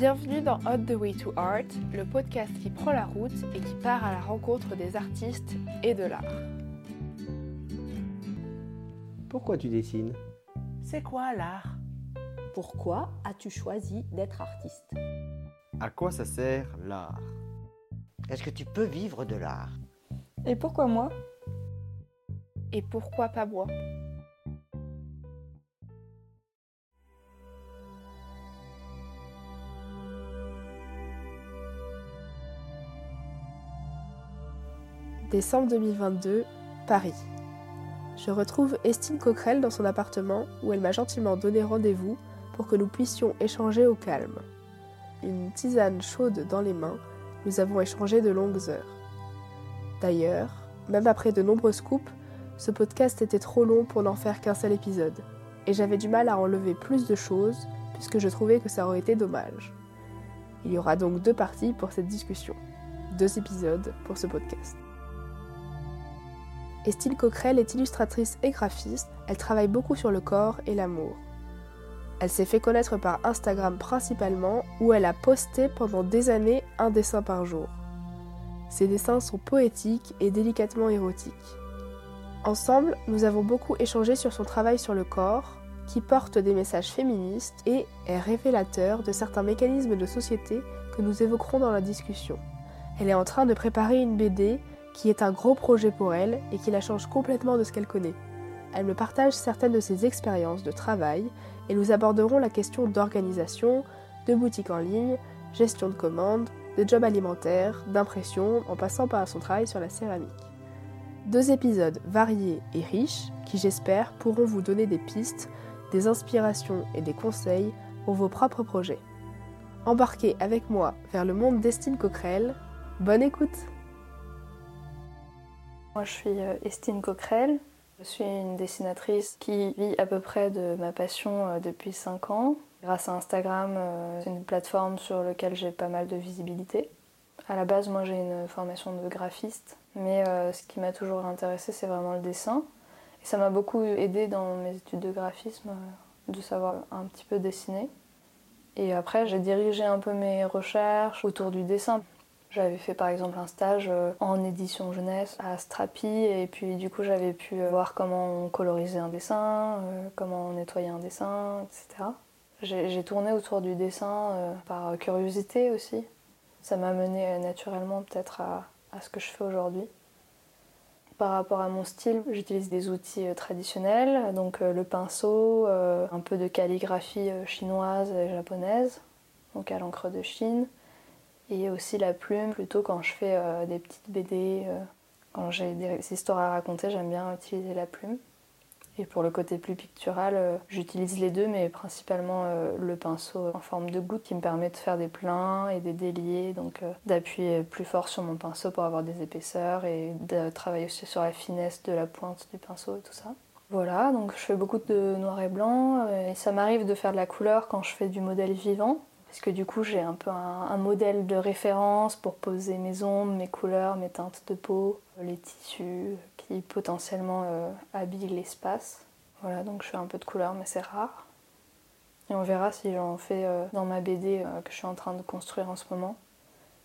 Bienvenue dans On the Way to Art, le podcast qui prend la route et qui part à la rencontre des artistes et de l'art. Pourquoi tu dessines? C'est quoi l'art? Pourquoi as-tu choisi d'être artiste? À quoi ça sert l'art? Est-ce que tu peux vivre de l'art? Et pourquoi moi? Et pourquoi pas moi? Décembre 2022, Paris. Je retrouve Estine Coquerel dans son appartement où elle m'a gentiment donné rendez-vous pour que nous puissions échanger au calme. Une tisane chaude dans les mains, nous avons échangé de longues heures. D'ailleurs, même après de nombreuses coupes, ce podcast était trop long pour n'en faire qu'un seul épisode, et j'avais du mal à enlever plus de choses puisque je trouvais que ça aurait été dommage. Il y aura donc deux parties pour cette discussion, deux épisodes pour ce podcast. Estine Coquerel est illustratrice et graphiste, elle travaille beaucoup sur le corps et l'amour. Elle s'est fait connaître par Instagram principalement, où elle a posté pendant des années un dessin par jour. Ses dessins sont poétiques et délicatement érotiques. Ensemble, nous avons beaucoup échangé sur son travail sur le corps, qui porte des messages féministes et est révélateur de certains mécanismes de société que nous évoquerons dans la discussion. Elle est en train de préparer une BD qui est un gros projet pour elle et qui la change complètement de ce qu'elle connaît. Elle me partage certaines de ses expériences de travail et nous aborderons la question d'organisation, de boutique en ligne, gestion de commandes, de job alimentaire, d'impression, en passant par son travail sur la céramique. Deux épisodes variés et riches qui j'espère pourront vous donner des pistes, des inspirations et des conseils pour vos propres projets. Embarquez avec moi vers le monde d'Estine Coquerel. Bonne écoute! Moi, je suis euh, Estine Coquerel. Je suis une dessinatrice qui vit à peu près de ma passion euh, depuis 5 ans. Grâce à Instagram, euh, c'est une plateforme sur laquelle j'ai pas mal de visibilité. À la base, moi, j'ai une formation de graphiste, mais ce qui m'a toujours intéressée, c'est vraiment le dessin. Ça m'a beaucoup aidé dans mes études de graphisme de savoir un petit peu dessiner. Et après, j'ai dirigé un peu mes recherches autour du dessin. J'avais fait par exemple un stage euh, en édition jeunesse à Strapi et puis du coup j'avais pu euh, voir comment on colorisait un dessin, euh, comment on nettoyait un dessin, etc. J'ai tourné autour du dessin par curiosité aussi. Ça m'a mené naturellement peut-être à, ce que je fais aujourd'hui. Par rapport à mon style, j'utilise des outils traditionnels, donc le pinceau, un peu de calligraphie chinoise et japonaise, donc à l'encre de Chine et aussi la plume, plutôt quand je fais euh, des petites BD, euh, quand j'ai des histoires à raconter, j'aime bien utiliser la plume. Et pour le côté plus pictural, euh, j'utilise les deux, mais principalement le pinceau en forme de goutte qui me permet de faire des pleins et des déliés, donc d'appuyer plus fort sur mon pinceau pour avoir des épaisseurs et de travailler aussi sur la finesse de la pointe du pinceau et tout ça. Voilà, donc je fais beaucoup de noir et blanc et ça m'arrive de faire de la couleur quand je fais du modèle vivant parce que du coup j'ai un peu un, modèle de référence pour poser mes ombres, mes couleurs, mes teintes de peau, les tissus qui potentiellement euh, habillent l'espace. Voilà, donc je fais un peu de couleur mais c'est rare. Et on verra si j'en fais euh, dans ma BD euh, que je suis en train de construire en ce moment.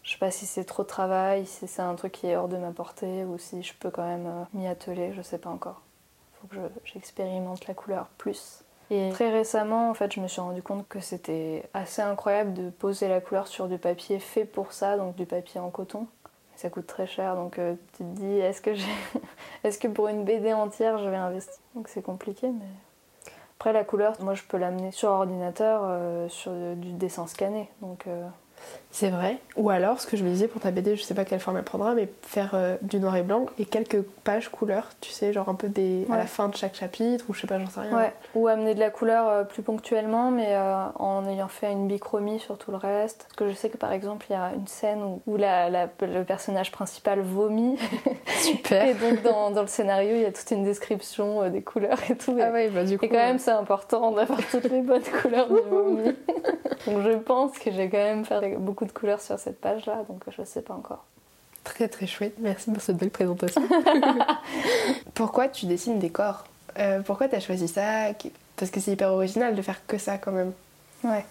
Je sais pas si c'est trop de travail, si c'est un truc qui est hors de ma portée ou si je peux quand même m'y atteler, je sais pas encore. Faut que j'expérimente la couleur plus. Et très récemment, en fait, je me suis rendu compte que c'était assez incroyable de poser la couleur sur du papier fait pour ça, donc du papier en coton. Ça coûte très cher, donc euh, tu te dis, est-ce que, est que pour une BD entière, je vais investir? Donc c'est compliqué, mais... Après, la couleur, moi, je peux l'amener sur ordinateur, euh, sur du dessin scanné, donc... Euh, c'est vrai. Ou alors, ce que je me disais pour ta BD, je sais pas quelle forme elle prendra, mais faire euh, du noir et blanc et quelques pages couleur, tu sais, genre un peu des... à la fin de chaque chapitre, ou je sais pas, j'en sais rien. Ouais. Ou amener de la couleur euh, plus ponctuellement, mais euh, en ayant fait une bichromie sur tout le reste. Parce que je sais que par exemple, il y a une scène où, le personnage principal vomit. Super. et donc, dans, dans, le scénario, il y a toute une description des couleurs et tout. Ah ouais, bah du coup. Et quand même, c'est important d'avoir toutes les bonnes couleurs du vomi. donc je pense que j'ai quand même fait beaucoup de couleurs sur cette page-là, donc je ne sais pas encore. Très très chouette, merci pour cette belle présentation. pourquoi tu dessines des corps euh, Pourquoi tu as choisi ça Parce que c'est hyper original de faire que ça quand même. Ouais.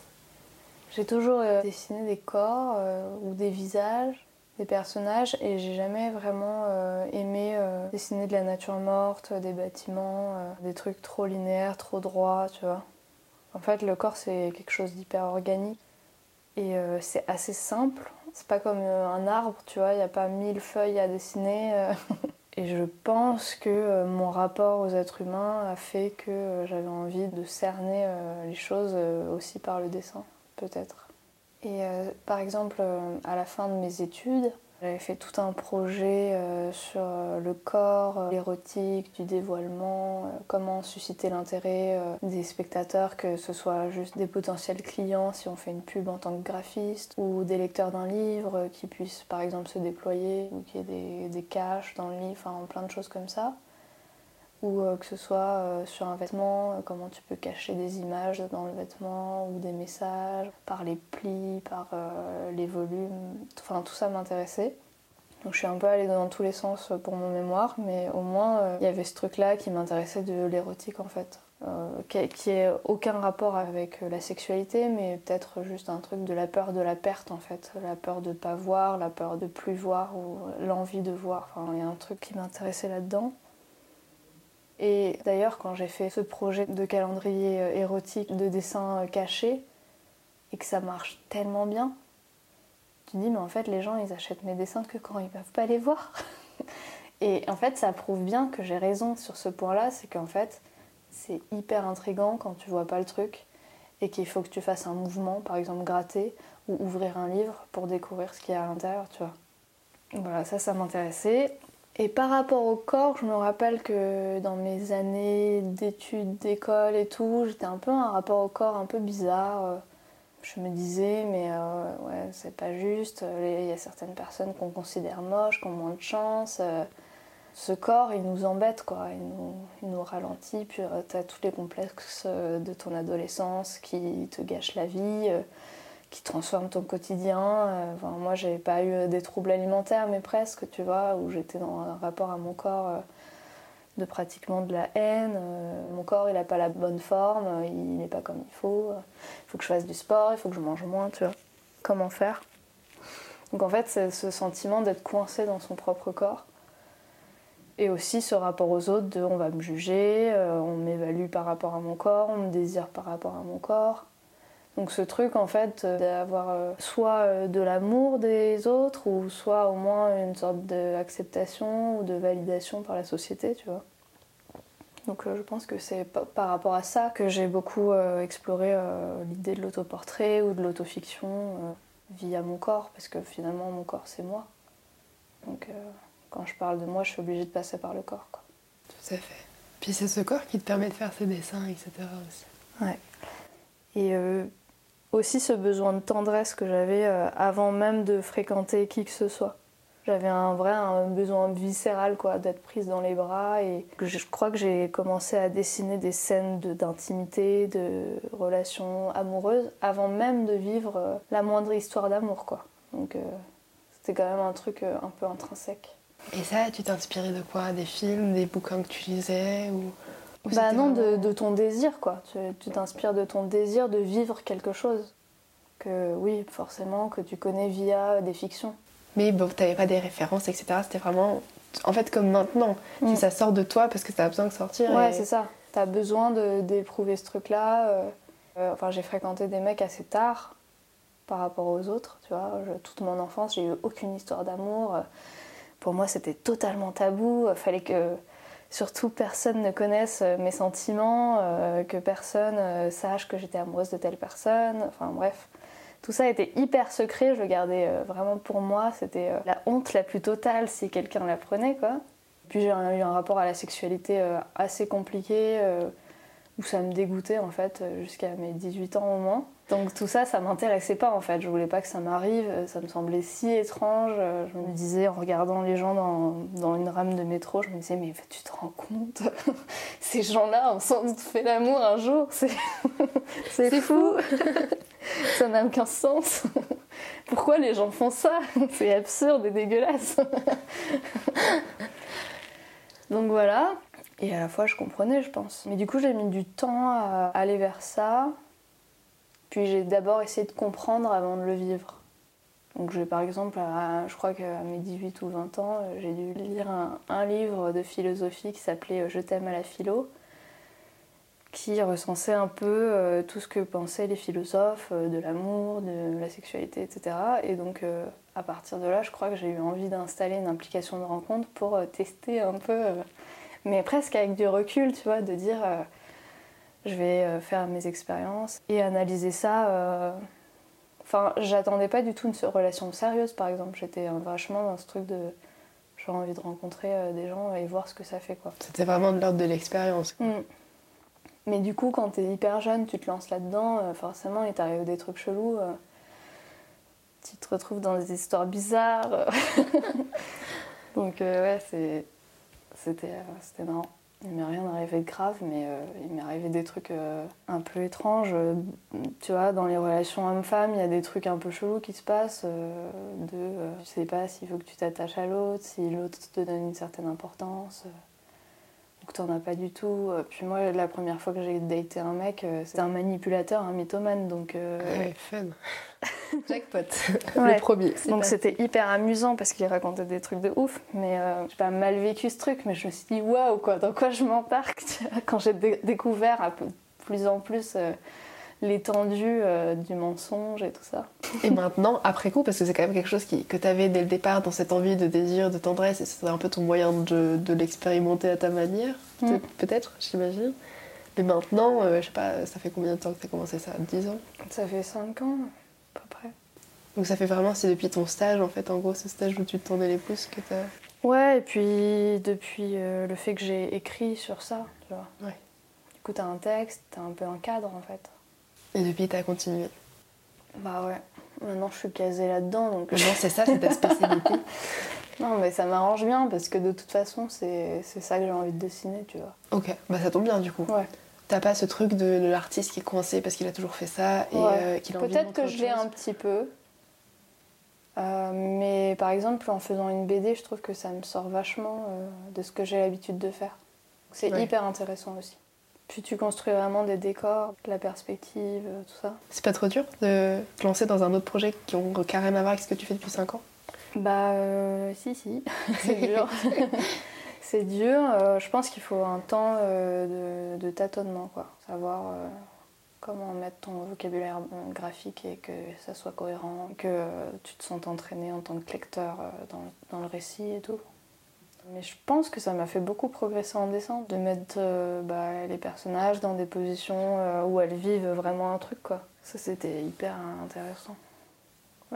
J'ai toujours euh, dessiné des corps euh, ou des visages, des personnages, et j'ai jamais vraiment aimé dessiner de la nature morte, des bâtiments, des trucs trop linéaires, trop droits, tu vois. En fait, le corps, c'est quelque chose d'hyper organique et c'est assez simple. C'est pas comme un arbre, tu vois, il n'y a pas mille feuilles à dessiner. Et je pense que mon rapport aux êtres humains a fait que j'avais envie de cerner les choses aussi par le dessin peut-être. Et euh, par exemple, euh, à la fin de mes études, j'avais fait tout un projet euh, sur le corps, l'érotique, du dévoilement, comment susciter l'intérêt des spectateurs, que ce soit juste des potentiels clients si on fait une pub en tant que graphiste, ou des lecteurs d'un livre qui puissent par exemple se déployer, ou qu'il y ait des, des caches dans le livre, enfin plein de choses comme ça euh, que ce soit euh, sur un vêtement, euh, comment tu peux cacher des images dans le vêtement ou des messages, par les plis, par les volumes, enfin tout ça m'intéressait. Donc je suis un peu allée dans tous les sens pour mon mémoire, mais au moins il y avait ce truc-là qui m'intéressait de l'érotique en fait. qui n'ait aucun rapport avec la sexualité, mais peut-être juste un truc de la peur de la perte en fait, la peur de pas voir, la peur de plus voir ou l'envie de voir. Enfin, il y a un truc qui m'intéressait là-dedans. Et d'ailleurs, quand j'ai fait ce projet de calendrier euh, érotique de dessin euh, caché, et que ça marche tellement bien, tu dis, mais en fait, les gens, ils achètent mes dessins que quand ils peuvent pas les voir. et en fait, ça prouve bien que j'ai raison sur ce point-là, c'est qu'en fait, c'est hyper intrigant quand tu vois pas le truc et qu'il faut que tu fasses un mouvement, par exemple gratter ou ouvrir un livre pour découvrir ce qu'il y a à l'intérieur, tu vois. Voilà, ça, ça m'intéressait. Et par rapport au corps, je me rappelle que dans mes années d'études, d'école et tout, j'étais un peu un rapport au corps un peu bizarre. Je me disais, mais euh, ouais, c'est pas juste. Il y a certaines personnes qu'on considère moches, qui ont moins de chance. Ce corps, il nous embête, quoi. Il nous, il nous ralentit. Puis euh, tu as tous les complexes de ton adolescence qui te gâchent la vie qui transforme ton quotidien. Euh, moi, j'ai pas eu des troubles alimentaires, mais presque, tu vois, où j'étais dans un rapport à mon corps euh, de pratiquement de la haine. Euh, mon corps, il n'a pas la bonne forme, il n'est pas comme il faut. Il faut que je fasse du sport, il faut que je mange moins, tu vois. Comment faire? Donc en fait, c'est ce sentiment d'être coincé dans son propre corps. Et aussi ce rapport aux autres de on va me juger, on m'évalue par rapport à mon corps, on me désire par rapport à mon corps. Donc ce truc en fait euh, d'avoir euh, soit euh, de l'amour des autres ou soit au moins une sorte d'acceptation ou de validation par la société, tu vois. Donc je pense que c'est par rapport à ça que j'ai beaucoup exploré l'idée de l'autoportrait ou de l'autofiction via mon corps, parce que finalement mon corps c'est moi. Donc quand je parle de moi, je suis obligée de passer par le corps. Quoi. Tout à fait. Puis c'est ce corps qui te permet de faire ces dessins, etc. aussi. Ouais. Et aussi ce besoin de tendresse que j'avais euh, avant même de fréquenter qui que ce soit. J'avais un vrai besoin viscéral quoi, d'être prise dans les bras et je crois que j'ai commencé à dessiner des scènes d'intimité, de, relations amoureuses avant même de vivre euh, la moindre histoire d'amour quoi. Donc euh, c'était quand même un truc un peu intrinsèque. Et ça, tu t'inspirais de quoi? Des films, des bouquins que tu lisais ou bah non, de, ton désir, quoi. Tu t'inspires de ton désir de vivre quelque chose. Que oui, forcément, que tu connais via des fictions. Mais bon, t'avais pas des références, etc. C'était vraiment, en fait, comme maintenant. Mm. Ça sort de toi parce que t'as besoin de sortir. Ouais, c'est ça. T'as besoin d'éprouver ce truc-là. Euh, euh, enfin, j'ai fréquenté des mecs assez tard par rapport aux autres, tu vois. toute mon enfance, j'ai eu aucune histoire d'amour. Pour moi, c'était totalement tabou. Fallait que surtout personne ne connaisse euh, mes sentiments, euh, que personne euh, sache que j'étais amoureuse de telle personne, enfin bref. Tout ça était hyper secret, je le gardais vraiment pour moi, c'était la honte la plus totale si quelqu'un l'apprenait quoi. Puis j'ai eu un rapport à la sexualité assez compliqué où ça me dégoûtait en fait jusqu'à mes 18 ans au moins. Donc tout ça, ça m'intéressait pas en fait. Je voulais pas que ça m'arrive. Ça me semblait si étrange. Je me disais en regardant les gens dans, dans une rame de métro, je me disais mais tu te rends compte? Ces gens-là ont sans doute fait l'amour un jour. C'est c'est fou. ça n'a aucun sens. Pourquoi les gens font ça? C'est absurde et dégueulasse. Donc voilà. Et à la fois je comprenais, je pense. Mais du coup j'ai mis du temps à aller vers ça. Puis j'ai d'abord essayé de comprendre avant de le vivre. Donc j'ai par exemple, je crois qu'à mes 18 ou 20 ans, euh, j'ai dû lire un, livre de philosophie qui s'appelait euh, Je t'aime à la philo, qui recensait un peu euh, tout ce que pensaient les philosophes de l'amour, de la sexualité, etc. Et donc à partir de là, je crois que j'ai eu envie d'installer une implication de rencontre pour tester un peu, mais presque avec du recul, tu vois, de dire je vais faire mes expériences et analyser ça Enfin, j'attendais pas du tout une relation sérieuse, par exemple. J'étais vachement dans ce truc de. J'ai envie de rencontrer euh, des gens et voir ce que ça fait, quoi. C'était vraiment de l'ordre de l'expérience. Mm. Mais du coup, quand t'es hyper jeune, tu te lances là-dedans, euh, forcément, il t'arrive des trucs chelous. Euh. tu te retrouves dans des histoires bizarres. Donc, ouais, c'était marrant. Il m'est rien arrivé de grave, mais euh, il m'est arrivé des trucs euh, un peu étranges. tu vois, dans les relations homme-femme, il y a des trucs un peu chelous qui se passent. Euh, de, tu sais pas s'il faut que tu t'attaches à l'autre, si l'autre te donne une certaine importance que t'en as pas du tout. Euh, puis moi, la première fois que j'ai daté un mec, euh, c'était un manipulateur, un mythomane, donc... Euh, ouais, fun Jackpot Le premier. Donc c'était hyper amusant parce qu'il racontait des trucs de ouf, mais j'ai pas mal vécu ce truc, mais je me suis dit, waouh, quoi, dans quoi je m'embarque Quand j'ai découvert un peu plus en plus l'étendue euh, du mensonge et tout ça. Et maintenant, après coup, parce que c'est quand même quelque chose qui, que tu avais dès le départ dans cette envie de désir, de tendresse, et c'était un peu ton moyen de, de l'expérimenter à ta manière, mm. peut-être, j'imagine. Mais maintenant, euh, je sais pas, ça fait combien de temps que tu as commencé ça? 10 ans? Ça fait 5 ans, à peu près. Donc ça fait vraiment, c'est depuis ton stage, en fait, en gros, ce stage où tu te tendais les pouces que tu as... Ouais, et puis depuis euh, le fait que j'ai écrit sur ça, tu vois. Ouais. Du coup, t'as un texte, t'as un peu un cadre, en fait. Et depuis, t'as continué Bah ouais. Maintenant, je suis casée là-dedans. Donc... Non, c'est ça, c'est ta spécialité. non, mais ça m'arrange bien parce que de toute façon, c'est ça que j'ai envie de dessiner, tu vois. Ok, bah ça tombe bien du coup. Ouais. T'as pas ce truc de, l'artiste qui est coincé parce qu'il a toujours fait ça et euh, qu'il a Peut-être que je l'ai un petit peu. Euh, mais par exemple, en faisant une BD, je trouve que ça me sort vachement euh, de ce que j'ai l'habitude de faire. C'est hyper intéressant aussi. Puis tu construis vraiment des décors, la perspective, euh, tout ça. C'est pas trop dur de te lancer dans un autre projet qui ont carrément à voir avec ce que tu fais depuis 5 ans? Bah si si, c'est dur. c'est dur, euh, je pense qu'il faut un temps de, tâtonnement, quoi. Savoir comment mettre ton vocabulaire graphique et que ça soit cohérent, que tu te sens entraîné en tant que lecteur dans le récit et tout. Mais je pense que ça m'a fait beaucoup progresser en dessin, de mettre euh, bah, les personnages dans des positions euh, où elles vivent vraiment un truc, quoi. Ça, c'était hyper intéressant.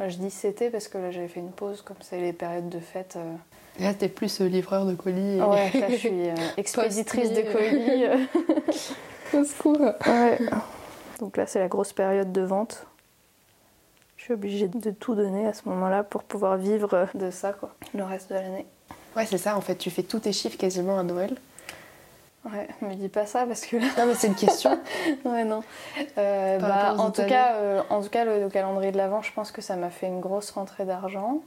Je dis c'était parce que là, j'avais fait une pause, comme c'est les périodes de fête. Euh. Là, t'es plus livreur de colis. Ouais, là, je suis expéditrice de colis. Au secours. Ouais. Donc là, c'est la grosse période de vente. Je suis obligée de tout donner à ce moment-là pour pouvoir vivre de ça, quoi, le reste de l'année. Ouais, c'est ça, en fait, tu fais tous tes chiffres quasiment à Noël. Ouais, me dis pas ça parce que Non, mais c'est une question. ouais, non. Euh, bah, en, tout cas, euh, en tout cas, le, calendrier de l'Avent, je pense que ça m'a fait une grosse rentrée d'argent.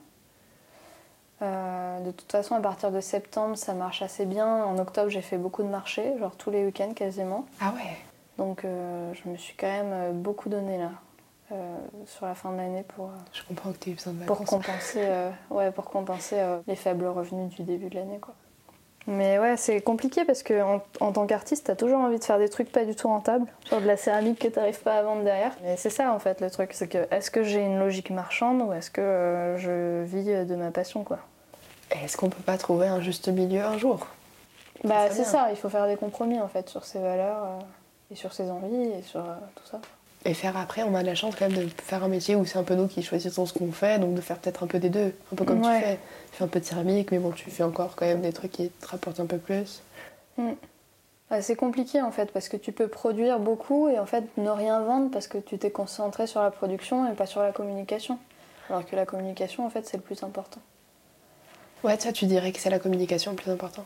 Euh, de toute façon, à partir de septembre, ça marche assez bien. En octobre, j'ai fait beaucoup de marchés, genre tous les week-ends quasiment. Ah ouais Donc, je me suis quand même beaucoup donné là. Euh, sur la fin de l'année pour, euh, Je comprends que tu aies besoin de vacances. Pour compenser, euh, ouais, pour compenser les faibles revenus du début de l'année. Quoi. Mais ouais, c'est compliqué parce que en, tant qu'artiste, t'as toujours envie de faire des trucs pas du tout rentables, genre de la céramique que t'arrives pas à vendre derrière. Mais c'est ça en fait le truc, c'est que est-ce que j'ai une logique marchande ou est-ce que je vis de ma passion quoi? Est-ce qu'on peut pas trouver un juste milieu un jour? Bah c'est ça, il faut faire des compromis en fait sur ses valeurs et sur ses envies et sur tout ça. Et faire après, on a la chance quand même de faire un métier où c'est un peu nous qui choisissons ce qu'on fait, donc de faire peut-être un peu des deux, un peu comme tu fais. Tu fais un peu de céramique, mais bon, tu fais encore quand même des trucs qui te rapportent un peu plus. Mm. c'est compliqué en fait, parce que tu peux produire beaucoup et en fait ne rien vendre parce que tu t'es concentré sur la production et pas sur la communication. Alors que la communication, en fait, c'est le plus important. Ouais, ça, tu dirais que c'est la communication le plus important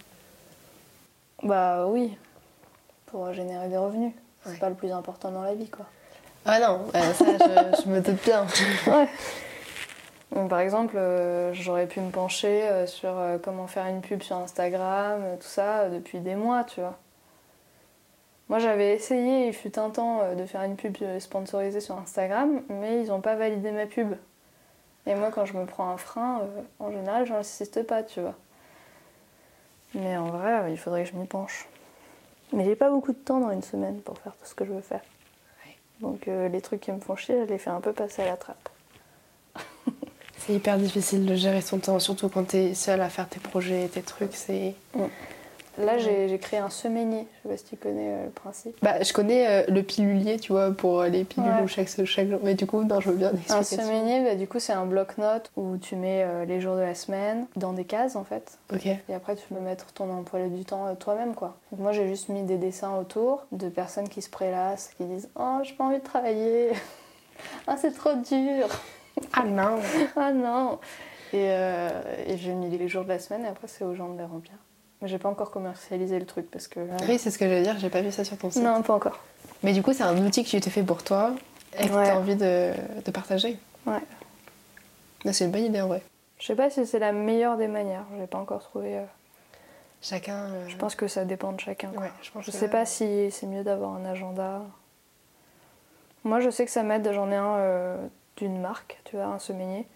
Bah oui, pour générer des revenus. C'est pas le plus important dans la vie, quoi. Ah non, ça je, me doute bien. par exemple, euh, j'aurais pu me pencher euh, sur euh, comment faire une pub sur Instagram, tout ça, depuis des mois, tu vois. Moi j'avais essayé, il fut un temps, de faire une pub sponsorisée sur Instagram, mais ils n'ont pas validé ma pub. Et moi quand je me prends un frein, en général j'insiste pas, tu vois. Mais en vrai, il faudrait que je m'y penche. Mais j'ai pas beaucoup de temps dans une semaine pour faire tout ce que je veux faire. Donc euh, les trucs qui me font chier, je les fais un peu passer à la trappe. C'est hyper difficile de gérer son temps, surtout quand t'es seule à faire tes projets et tes trucs. C'est. Là j'ai créé un semainier, je sais pas si tu connais euh, le principe. Bah, je connais euh, le pilulier, tu vois, pour les pilules Ouais. ou chaque, chaque jour. Mais du coup, non, je veux bien Un semainier, bah, du coup c'est un bloc-notes où tu mets euh, les jours de la semaine dans des cases en fait. Ok. Et après, tu peux mettre ton emploi du temps euh, toi-même, quoi. Donc moi, j'ai juste mis des dessins autour de personnes qui se prélassent, qui disent Oh, j'ai pas envie de travailler. ah, c'est trop dur. Ah non Ah non. Et, euh, et j'ai mis les jours de la semaine et après, c'est aux gens de les remplir. J'ai pas encore commercialisé le truc parce que. là- Oui, c'est ce que j'allais dire, j'ai pas vu ça sur ton site. Non, pas encore. Mais du coup, c'est un outil que tu t'es fait pour toi et que Ouais. t'as envie de, de partager. Ouais. C'est une bonne idée en vrai. Je sais pas si c'est la meilleure des manières. J'ai pas encore trouvé. euh, Chacun. euh, Je pense que ça dépend de chacun. quoi. Ouais, je pense Je sais pas si c'est mieux d'avoir un agenda. Moi, je sais que ça m'aide. J'en ai un euh, d'une marque, tu vois, un semainier.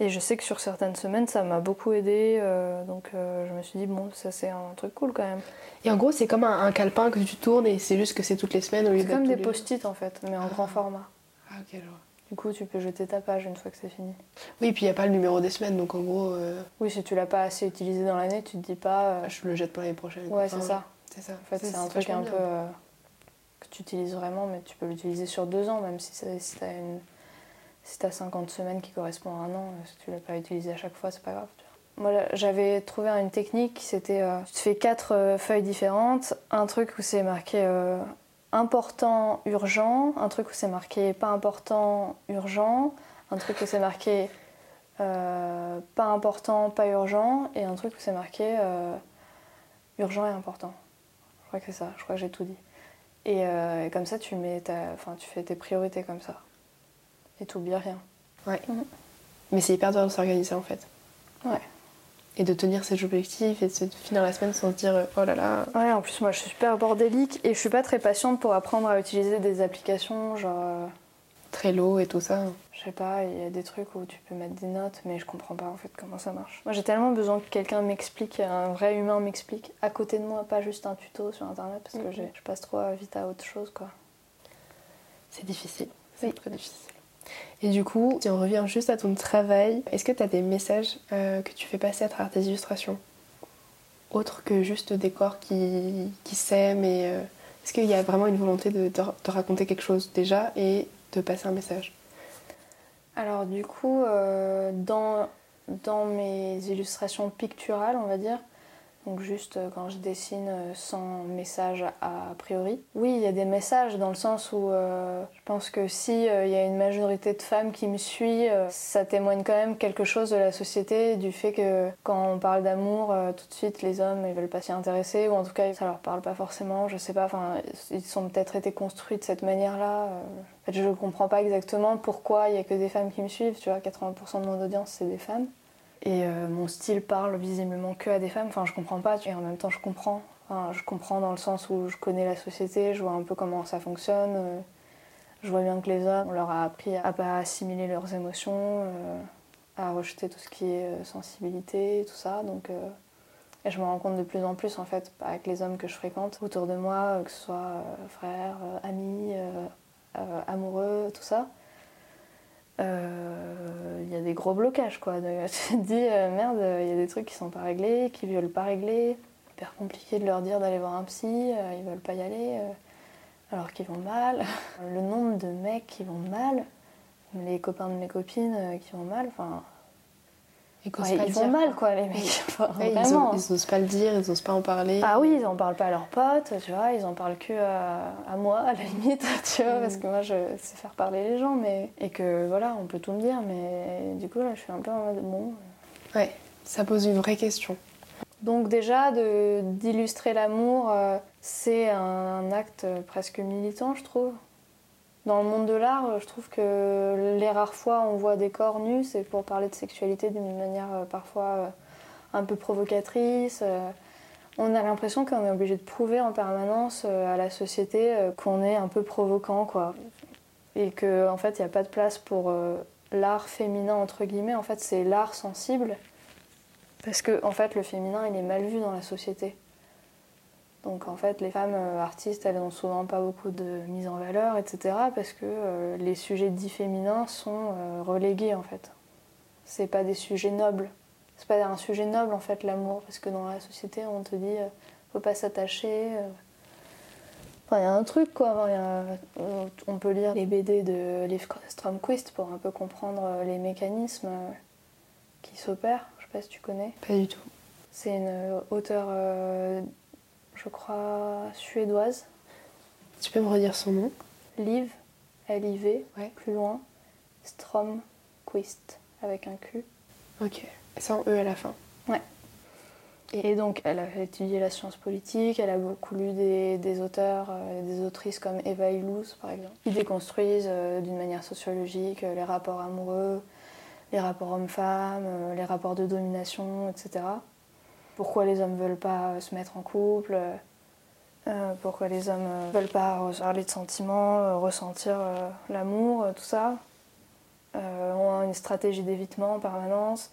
Et je sais que sur certaines semaines, ça m'a beaucoup aidé. euh, donc, euh, je me suis dit, bon, ça c'est un truc cool quand même. Et en gros, c'est comme un, un calepin que tu tournes et c'est juste que c'est toutes les semaines au lieu C'est comme des post-it en fait, mais en grand format. Ah, ok, vois. Du coup, tu peux jeter ta page une fois que c'est fini. Oui, puis il n'y a pas le numéro des semaines, donc en gros, euh, Oui, si tu l'as pas assez utilisé dans l'année, tu te dis pas. je le jette pour l'année prochaine. ouais, Enfin, c'est ça. C'est ça. En fait, c'est un truc un peu que tu utilises vraiment, mais tu peux l'utiliser sur deux ans, même si, si tu as, une... si t'as 50 semaines qui correspondent à un an, euh, si tu l'as pas utilisé à chaque fois, c'est pas grave. tu. Moi, j'avais trouvé une technique, c'était euh, tu fais quatre euh, feuilles différentes, un truc où c'est marqué important, urgent, un truc où c'est marqué pas important, urgent, un truc où c'est marqué pas important, pas urgent, et un truc où c'est marqué urgent et important. Je crois que c'est ça, je crois que j'ai tout dit. Et, comme ça, tu, mets ta, tu fais tes priorités comme ça. Et tu oublies rien. Mais c'est hyper dur de s'organiser en fait. Ouais. Et de tenir ses objectifs et de finir la semaine sans se dire euh, oh là là. Ouais, en plus, moi, je suis super bordélique et je suis pas très patiente pour apprendre à utiliser des applications, genre. euh, Trello et tout ça. Je sais pas, il y a des trucs où tu peux mettre des notes, mais je comprends pas en fait comment ça marche. Moi j'ai tellement besoin que quelqu'un m'explique, un vrai humain m'explique à côté de moi, pas juste un tuto sur internet parce que Mhm. je passe trop vite à autre chose quoi. C'est difficile. C'est Oui. très difficile. Et du coup, si on revient juste à ton travail, est-ce que tu as des messages euh, que tu fais passer à travers tes illustrations? Autres que juste des corps qui, s'aiment euh, est-ce qu'il y a vraiment une volonté de, de- de raconter quelque chose déjà et de passer un message? Alors du coup, euh, dans, dans mes illustrations picturales, on va dire, donc juste euh, quand je dessine euh, sans message a priori, oui, il y a des messages dans le sens où euh, je pense que si il y a une majorité de femmes qui me suit, euh, ça témoigne quand même quelque chose de la société, du fait que quand on parle d'amour, tout de suite les hommes ils veulent pas s'y intéresser ou en tout cas ça leur parle pas forcément, je sais pas, enfin ils ont peut-être été construits de cette manière-là. en fait, je ne comprends pas exactement pourquoi il n'y a que des femmes qui me suivent. Tu vois, 80% de mon audience, c'est des femmes. Et euh, mon style parle visiblement que à des femmes. Enfin, je comprends pas. Et en même temps, je comprends. Enfin, je comprends dans le sens où je connais la société, je vois un peu comment ça fonctionne. euh, je vois bien que les hommes, on leur a appris à pas assimiler leurs émotions, euh, à rejeter tout ce qui est sensibilité, tout ça. Donc, et je me rends compte de plus en plus, en fait, avec les hommes que je fréquente autour de moi, que ce soit frères, amis, amoureux, tout ça. Euh, Il y a des gros blocages quoi. Tu te dis euh, merde, il y a des trucs qui sont pas réglés, qui veulent pas régler. Hyper compliqué de leur dire d'aller voir un psy, euh, ils veulent pas y aller alors qu'ils vont mal. Le nombre de mecs qui vont mal, les copains de mes copines qui vont mal, enfin Et ouais, ils vont mal quoi. les mecs. Enfin, Ouais, ils, vraiment. osent, ils osent pas le dire, ils osent pas en parler. Ah oui, ils en parlent pas à leurs potes, tu vois, ils en parlent que à, à moi, à la limite, tu vois, Mm. parce que moi je sais faire parler les gens, mais. Et que voilà, on peut tout me dire, mais du coup là je suis un peu en mode bon. Ouais, ça pose une vraie question. Donc déjà, d'illustrer l'amour, euh, c'est un acte presque militant, je trouve. Dans le monde de l'art, euh, je trouve que les rares fois où on voit des corps nus, c'est pour parler de sexualité d'une manière euh, parfois euh, un peu provocatrice. On a l'impression qu'on est obligé de prouver en permanence à la société qu'on est un peu provoquant, quoi. Et qu'en en fait, il n'y a pas de place pour l'art féminin, entre guillemets. En fait, c'est l'art sensible. Parce que, en fait, le féminin, il est mal vu dans la société. Donc en fait, les femmes euh, artistes, elles n'ont souvent pas beaucoup de mise en valeur, etc. Parce que euh, les sujets dits féminins sont euh, relégués en fait. C'est pas des sujets nobles. C'est pas un sujet noble en fait l'amour, parce que dans la société, on te dit faut pas s'attacher. Enfin, il y a un truc quoi. on peut lire les BD de Liv Stromquist pour un peu comprendre les mécanismes qui s'opèrent. Je sais pas si tu connais. Pas du tout. C'est une auteure je crois, suédoise. Tu peux me redire son nom? Liv, L-I-V, plus loin, Stromquist, avec un Q. Ok, sans E à la fin. Ouais. Et donc, elle a étudié la science politique, elle a beaucoup lu des, auteurs et euh, des autrices comme Eva Illouz, par exemple, qui déconstruisent euh, d'une manière sociologique euh, les rapports amoureux, les rapports hommes-femmes, les rapports de domination, etc pourquoi les hommes veulent pas se mettre en couple, euh, pourquoi les hommes euh, veulent pas parler de sentiments, euh, ressentir l'amour, tout ça. ont une stratégie d'évitement en permanence.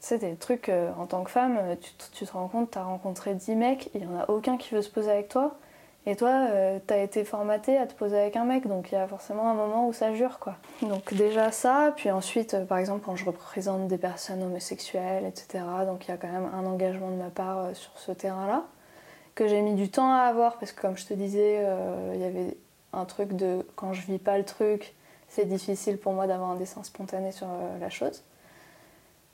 C'est des trucs, en tant que femme, tu, te rends compte, tu as rencontré 10 mecs, il n'y en a aucun qui veut se poser avec toi. Et toi, euh, t'as été formaté à te poser avec un mec, donc il y a forcément un moment où ça jure, quoi. Donc déjà ça, puis ensuite, euh, par exemple, quand je représente des personnes homosexuelles, etc., donc il y a quand même un engagement de ma part euh, sur ce terrain-là, que j'ai mis du temps à avoir, parce que comme je te disais, il y avait un truc de quand je vis pas le truc, c'est difficile pour moi d'avoir un dessin spontané sur la chose.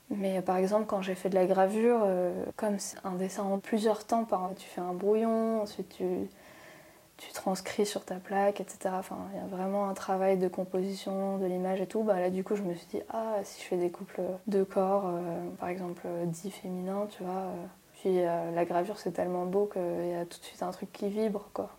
Mais par exemple, quand j'ai fait de la gravure, comme un dessin en plusieurs temps, tu fais un brouillon, ensuite tu tu transcris sur ta plaque, etc. Il y a vraiment un travail de composition de l'image et tout. Bah, là, du coup, je me suis dit, ah, si je fais des couples de corps, euh, par exemple, dits féminins, tu vois. Euh, puis euh, la gravure, c'est tellement beau qu'il y a tout de suite un truc qui vibre, quoi.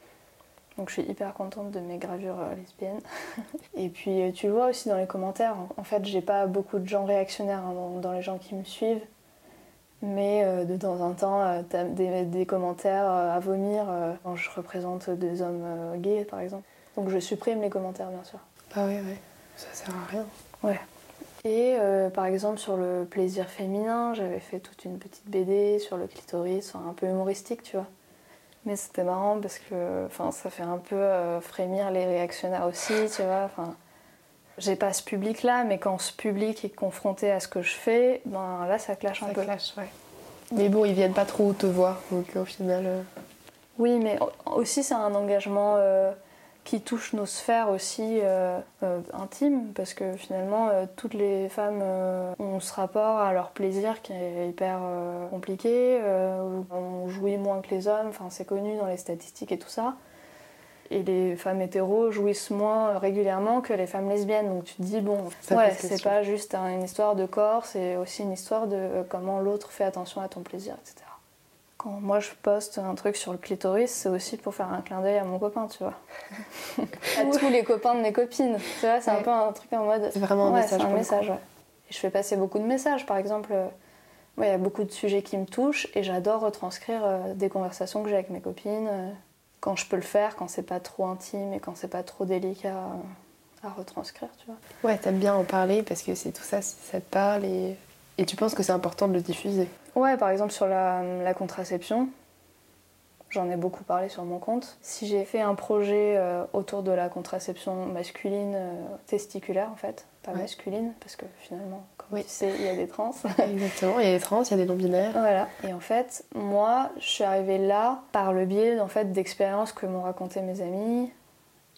Donc je suis hyper contente de mes gravures lesbiennes. et puis tu vois aussi dans les commentaires, en fait, j'ai pas beaucoup de gens réactionnaires hein, dans les gens qui me suivent. Mais euh, de temps en temps, euh, tu as des, commentaires euh, à vomir quand je représente des hommes gays, par exemple. Donc je supprime les commentaires, bien sûr. Ah oui, oui, ça sert à rien. Ouais. Et par exemple, sur le plaisir féminin, j'avais fait toute une petite BD sur le clitoris, un peu humoristique, tu vois. Mais c'était marrant parce que ça fait un peu frémir les réactionnaires aussi, tu vois. J'ai pas ce public-là, mais quand ce public est confronté à ce que je fais, ben là, ça clash un peu. Clash, ouais. Mais bon, ils viennent pas trop te voir, donc au final. Euh. Oui, mais aussi, c'est un engagement euh, qui touche nos sphères aussi euh, intimes, parce que finalement, toutes les femmes ont ce rapport à leur plaisir qui est hyper compliqué. on jouit moins que les hommes, enfin, c'est connu dans les statistiques et tout ça et les femmes hétéros jouissent moins régulièrement que les femmes lesbiennes. Donc tu te dis, bon, ouais, c'est pas juste une histoire de corps, c'est aussi une histoire de euh, comment l'autre fait attention à ton plaisir, etc. Quand moi je poste un truc sur le clitoris, c'est aussi pour faire un clin d'œil à mon copain, tu vois. à tous les copains de mes copines. Tu vois, c'est un peu un truc en mode. C'est vraiment un message. Un message ouais. Et je fais passer beaucoup de messages. Par exemple, euh, il y a beaucoup de sujets qui me touchent et j'adore retranscrire euh, des conversations que j'ai avec mes copines quand je peux le faire, quand c'est pas trop intime et quand c'est pas trop délicat à retranscrire, tu vois. Ouais, t'aimes bien en parler parce que c'est tout ça, ça te parle et, et tu penses que c'est important de le diffuser. Ouais, par exemple sur la, la contraception, j'en ai beaucoup parlé sur mon compte. Si j'ai fait un projet euh, autour de la contraception masculine euh, testiculaire en fait, pas masculine, parce que finalement, oui. tu sais, il y a des trans. Exactement, il y a des trans, il y a des non-binaires. Voilà. Et en fait, moi, je suis arrivée là par le biais en fait, d'expériences que m'ont racontées mes amis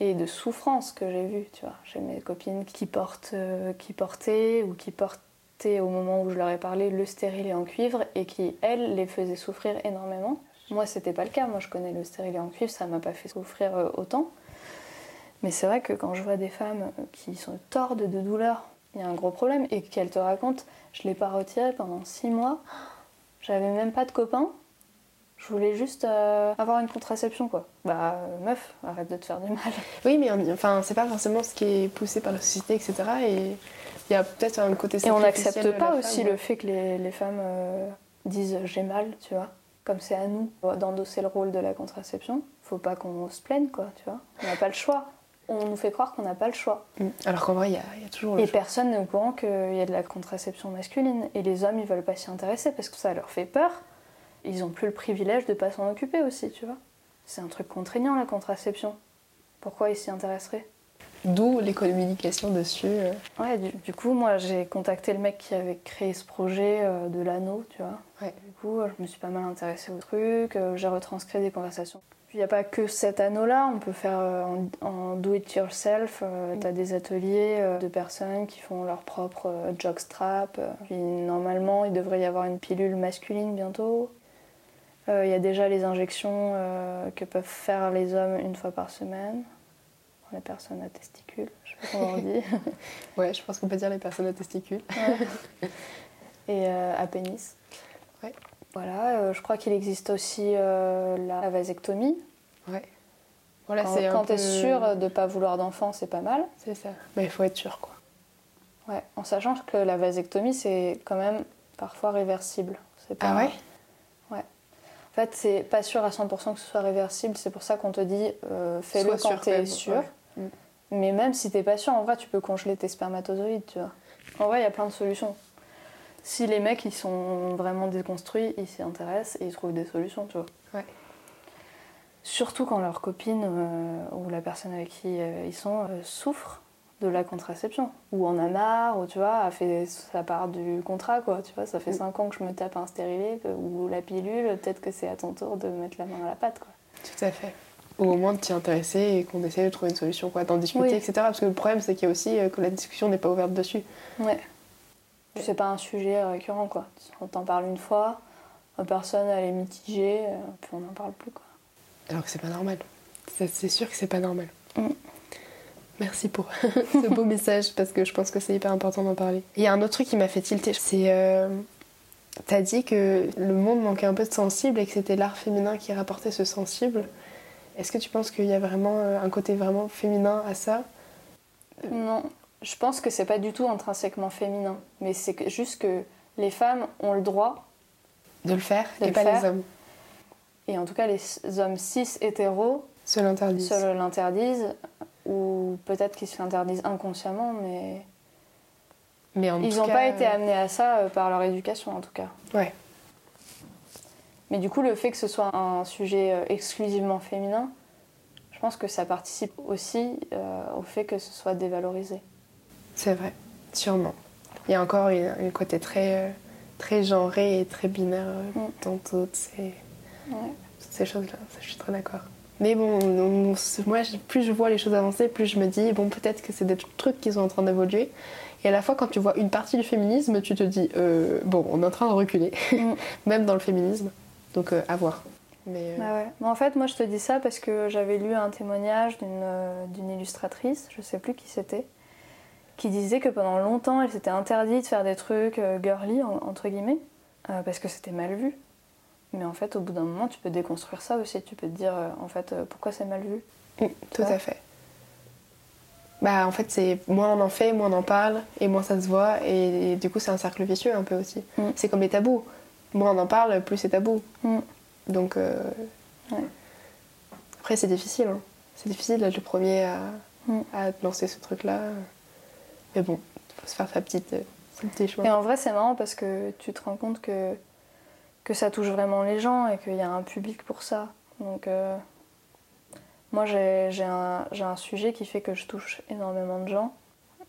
et de souffrances que j'ai vues, tu vois. J'ai mes copines qui, portent, euh, qui portaient ou qui portaient au moment où je leur ai parlé le stérilet en cuivre et qui, elles, les faisaient souffrir énormément. Moi, c'était pas le cas. Moi, je connais le stérilet en cuivre, ça m'a pas fait souffrir euh, autant. Mais c'est vrai que quand je vois des femmes qui sont tordes de douleur il y a un gros problème et qu'elle te raconte je l'ai pas retiré pendant six mois, j'avais même pas de copain, je voulais juste euh, avoir une contraception quoi. Bah meuf, arrête de te faire du mal. Oui mais enfin c'est pas forcément ce qui est poussé par la société etc. Et il y a peut-être un côté Et on n'accepte pas aussi le fait que les, les femmes euh, disent j'ai mal, tu vois. comme c'est à nous d'endosser le rôle de la contraception, faut pas qu'on se plaigne, quoi, tu vois. On n'a pas le choix. On nous fait croire qu'on n'a pas le choix. Mm. Alors qu'en vrai, il y, a toujours le Et choix. personne n'est au courant qu'il y a de la contraception masculine. Et les hommes, ils veulent pas s'y intéresser parce que ça leur fait peur. Ils ont plus le privilège de pas s'en occuper aussi, tu vois. C'est un truc contraignant, la contraception. Pourquoi ils s'y intéresseraient? D'où les communications dessus. euh. Ouais, du, du coup, moi, j'ai contacté le mec qui avait créé ce projet euh, de l'anneau, tu vois. Ouais. Du coup, je me suis pas mal intéressée au truc, euh, j'ai retranscrit des conversations. Puis il n'y a pas que cet anneau-là, on peut faire euh, en, en do-it-yourself. tu as des ateliers euh, de personnes qui font leur propre euh, jockstrap. euh. Puis normalement, il devrait y avoir une pilule masculine bientôt. Euh, Il y a déjà les injections euh, que peuvent faire les hommes une fois par semaine. Les personnes à testicules, je sais pas comment on dit. Ouais, je pense qu'on peut dire les personnes à testicules. et euh, à pénis. Ouais. Voilà, euh, je crois qu'il existe aussi euh, la, vasectomie. Ouais. Voilà, quand quand t'es peu- sûr de pas vouloir d'enfant, c'est pas mal. C'est ça. Mais il faut être sûr, quoi. Ouais, en sachant que la vasectomie, c'est quand même parfois réversible. C'est pas... Ah ouais? Ouais. En fait, c'est pas sûr à 100% que ce soit réversible. C'est pour ça qu'on te dit euh, fais-le quand sûr, t'es même, sûr. ouais. Mm. Mais même si t'es pas sûr, en vrai, tu peux congeler tes spermatozoïdes, tu vois. En vrai, il y a plein de solutions. Si les mecs, ils sont vraiment déconstruits, ils s'y intéressent et ils trouvent des solutions, tu vois. Ouais. Surtout quand leur copine euh, ou la personne avec qui euh, ils sont euh, souffre de la contraception. Ou en a marre, ou tu vois, a fait sa part du contrat, quoi. Tu vois, ça fait Mm. 5 ans que je me tape un stérilet ou la pilule, peut-être que c'est à ton tour de mettre la main à la pâte, quoi. Tout à fait. Ou au moins de t'y intéresser et qu'on essaye de trouver une solution, quoi, d'en discuter, Oui. etc. Parce que le problème, c'est qu'il y a aussi euh, que la discussion n'est pas ouverte dessus. Ouais. C'est pas un sujet récurrent, quoi. On t'en parle une fois, la personne, elle est mitigée, euh, puis on n'en parle plus, quoi. Alors que c'est pas normal. C'est sûr que c'est pas normal. Mm. Merci pour ce beau message parce que je pense que c'est hyper important d'en parler. Il y a un autre truc qui m'a fait tilter, c'est euh, t'as dit que le monde manquait un peu de sensible et que c'était l'art féminin qui rapportait ce sensible. Est-ce que tu penses qu'il y a vraiment euh, un côté vraiment féminin à ça? Non, je pense que c'est pas du tout intrinsèquement féminin, mais c'est juste que les femmes ont le droit, de le faire De et le pas faire. les hommes et en tout cas les hommes cis hétéros se l'interdisent se l'interdisent, ou peut-être qu'ils se l'interdisent inconsciemment, mais Mais en ils n'ont pas été euh, amenés à ça euh, par leur éducation en tout cas. Ouais. Mais du coup, le fait que ce soit un sujet euh, exclusivement féminin, je pense que ça participe aussi euh, au fait que ce soit dévalorisé. C'est vrai, sûrement. Il y a encore une- un côté très, euh, très genré et très binaire euh, Mm. dans toutes ces, Ouais. toutes ces choses-là. Je suis très d'accord. Mais bon, on- on- moi, plus je vois les choses avancer, plus je me dis, bon, peut-être que c'est des trucs qui sont en train d'évoluer. Et à la fois, quand tu vois une partie du féminisme, tu te dis, euh, bon, on est en train de reculer, Mm. même dans le féminisme. Donc, euh, à voir. Mais, euh, Bah ouais. Mais en fait, moi, je te dis ça parce que j'avais lu un témoignage d'une d'une illustratrice, je sais plus qui c'était, qui disait que pendant longtemps, elle s'était interdit de faire des trucs euh, girly, en- entre guillemets, euh, parce que c'était mal vu. Mais en fait, au bout d'un moment, tu peux déconstruire ça aussi. Tu peux te dire, euh, en fait, euh, pourquoi c'est mal vu? Mm, tout à fait. Bah en fait c'est moins on en fait, moins on en parle et moins ça se voit et, du coup c'est un cercle vicieux un peu aussi. Mm. C'est comme les tabous. Moins on en parle, plus c'est tabou. Mm. Donc Ouais. après c'est difficile. hein. C'est difficile d'être le premier à, à lancer ce truc là. Mais bon, faut se faire sa petite, euh, son petit choix. Et en vrai, c'est marrant parce que tu te rends compte que, que ça touche vraiment les gens et qu'il y a un public pour ça. Donc, euh, moi, j'ai j'ai un, un sujet qui fait que je touche énormément de gens.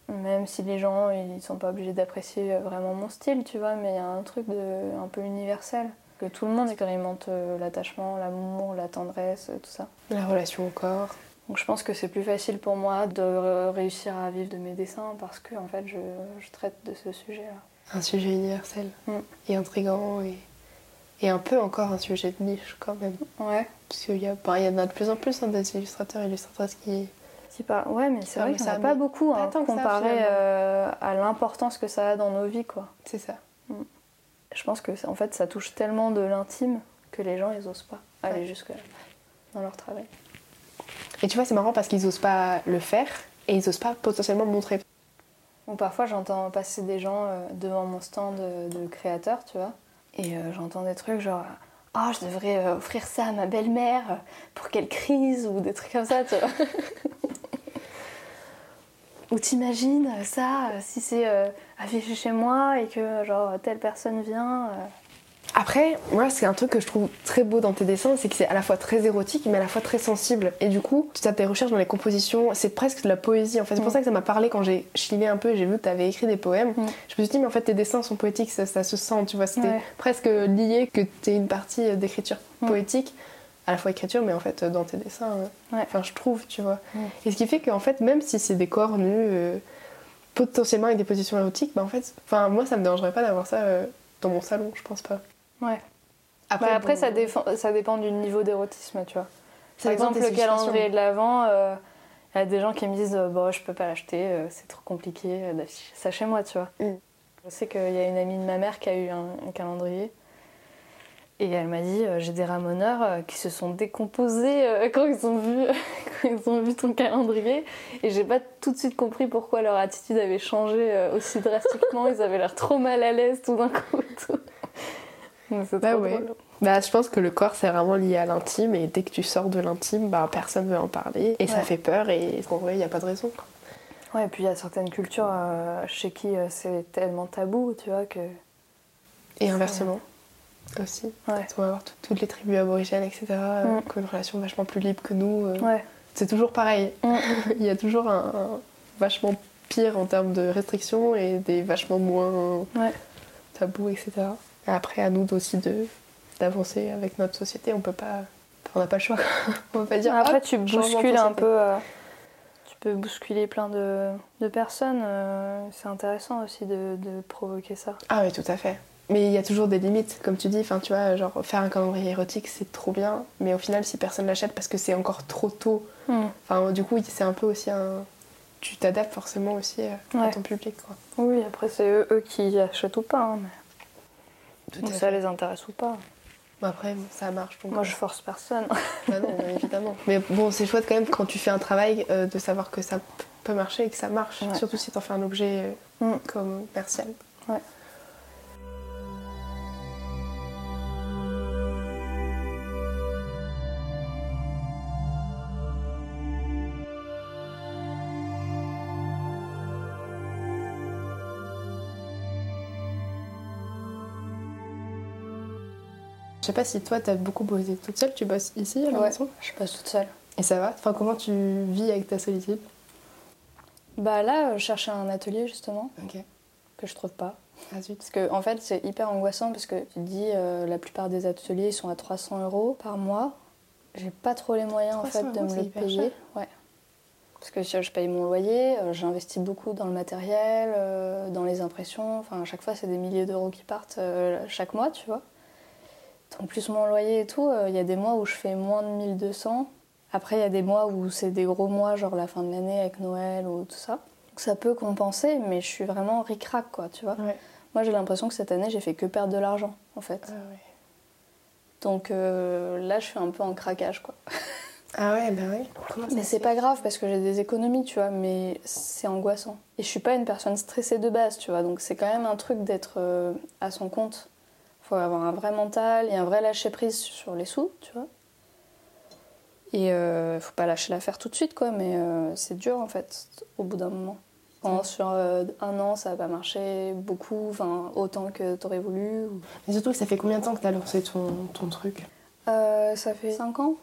Même si les gens, ils sont pas obligés d'apprécier vraiment mon style, tu vois, mais il y a un truc de, un peu universel. Que tout le monde expérimente euh, l'attachement, l'amour, la tendresse, tout ça. La relation au corps. Donc je pense que c'est plus facile pour moi de réussir à vivre de mes dessins parce que en fait je, je traite de ce sujet-là. Un sujet universel Mm. et intrigant et, et un peu encore un sujet de niche quand même. Ouais. Parce qu'il y, a- bah, y en a de plus en plus hein, des illustrateurs et illustratrices qui, Qui par- Ouais, mais c'est Ah, vrai qu'il n'y en ça a pas beaucoup hein, tant ça, comparé finalement. euh, à l'importance que ça a dans nos vies, quoi. C'est ça. Je pense que en fait ça touche tellement de l'intime que les gens ils osent pas aller jusque là dans leur travail. Et tu vois, c'est marrant parce qu'ils osent pas le faire et ils osent pas potentiellement le montrer. Ou parfois j'entends passer des gens euh, devant mon stand de, créateurs, tu vois, et euh, j'entends des trucs genre oh, je devrais euh, offrir ça à ma belle-mère pour qu'elle crise ou des trucs comme ça, tu vois. ou t'imagines ça si c'est affiché chez moi et que genre telle personne vient. Après, moi, c'est un truc que je trouve très beau dans tes dessins, c'est que c'est à la fois très érotique, mais à la fois très sensible. Et du coup, tu tapes tes recherches dans les compositions, c'est presque de la poésie. En fait, c'est pour ça que ça m'a parlé quand j'ai chiliné un peu et j'ai vu que tu avais écrit des poèmes. Je me suis dit, mais en fait, tes dessins sont poétiques, ça, ça se sent, tu vois. C'était Ouais. presque lié que tu une partie d'écriture poétique, à la fois écriture, mais en fait, dans tes dessins. euh, Ouais. Enfin, je trouve, tu vois. Et ce qui fait qu'en fait, même si c'est des corps nus, euh, potentiellement avec des positions érotiques, bah en fait, enfin, moi, ça me dérangerait pas d'avoir ça euh, dans mon salon, je pense pas. Ouais. Après, Après, après bon, ça, défend- ça dépend du niveau d'érotisme, tu vois. ça Par exemple, le calendrier de l'Avent, euh, il y a des gens qui me disent euh, bon, je peux pas l'acheter, euh, c'est trop compliqué euh, d'afficher ça chez moi, tu vois. Mm. Je sais qu'il y a une amie de ma mère qui a eu un, un calendrier. Et elle m'a dit euh, j'ai des ramoneurs euh, qui se sont décomposés euh, quand, ils ont vu, quand ils ont vu ton calendrier. Et j'ai pas tout de suite compris pourquoi leur attitude avait changé euh, aussi drastiquement. ils avaient l'air trop mal à l'aise tout d'un coup. tout. C'est Bah ouais. drôle. Bah, je pense que le corps c'est vraiment lié à l'intime et dès que tu sors de l'intime, bah personne veut en parler et ça fait peur et en vrai il n'y a pas de raison. Ouais, et puis il y a certaines cultures euh, chez qui euh, c'est tellement tabou, tu vois, que. Et inversement aussi. Ouais. On va voir tout- toutes les tribus aborigènes, etc. euh, Mm. qui ont une relation vachement plus libre que nous. euh. Ouais. C'est toujours pareil. Mm. il y a toujours un, un vachement pire en termes de restrictions et des vachement moins tabous, etc. Après à nous aussi de d'avancer avec notre société. On peut pas. On n'a pas le choix. on peut pas dire. Après, tu bouscules un peu. euh, tu peux bousculer plein de, de personnes. euh, c'est intéressant aussi de, de provoquer ça. Ah oui, tout à fait. Mais il y a toujours des limites, comme tu dis. Enfin, tu vois, genre faire un calendrier érotique, c'est trop bien. Mais au final, si personne l'achète parce que c'est encore trop tôt, enfin, du coup, c'est un peu aussi un. Tu t'adaptes forcément aussi euh, à Ouais. ton public, quoi. Oui, après, c'est eux, eux qui achètent ou pas. hein, mais Tout ça les intéresse ou pas. Bon, après, ça marche. Donc, Moi, je force personne. Bah non, bien évidemment. Mais bon, c'est chouette quand même quand tu fais un travail euh, de savoir que ça peut marcher et que ça marche. Ouais. Surtout si t'en fais un objet euh, Mm. commercial. Ouais. Je sais pas si toi, t'as beaucoup bossé toute seule. Tu bosses ici à la Ouais. maison? Je passe toute seule. Et ça va? Enfin, comment tu vis avec ta solitude? Bah là, euh, je cherchais un atelier justement que je trouve pas. Ah zut. Parce que en fait, c'est hyper angoissant parce que tu te dis euh, la plupart des ateliers ils sont à 300 euros par mois. J'ai pas trop les moyens en 300 fait de euros, me c'est le hyper payer. cher. Ouais. Parce que je je paye mon loyer, euh, j'investis beaucoup dans le matériel, euh, dans les impressions. Enfin, à chaque fois, c'est des milliers d'euros qui partent chaque mois, tu vois. En plus, mon loyer et tout, euh, il y a des mois où je fais moins de 1200. Après, il y a des mois où c'est des gros mois, genre la fin de l'année avec Noël ou tout ça. Donc ça peut compenser, mais je suis vraiment ric-rac, quoi, tu vois. Ouais. Moi, j'ai l'impression que cette année, j'ai fait que perdre de l'argent, en fait. Ah ouais. Donc euh, là, je suis un peu en craquage, quoi. Ah ouais, bah. Comment ça Mais c'est pas grave parce que j'ai des économies, tu vois, mais c'est angoissant. Et je suis pas une personne stressée de base, tu vois, donc c'est quand même un truc d'être euh, à son compte. Faut avoir un vrai mental et un vrai lâcher prise sur les sous, tu vois. Et euh, faut pas lâcher l'affaire tout de suite, quoi, mais euh, c'est dur en fait, au bout d'un moment. Quand sur euh, un an, ça va pas marcher beaucoup, enfin autant que t'aurais voulu. ou- Mais surtout que ça fait combien de temps que t'as lancé ton, ton truc? Euh, ça fait 5 ans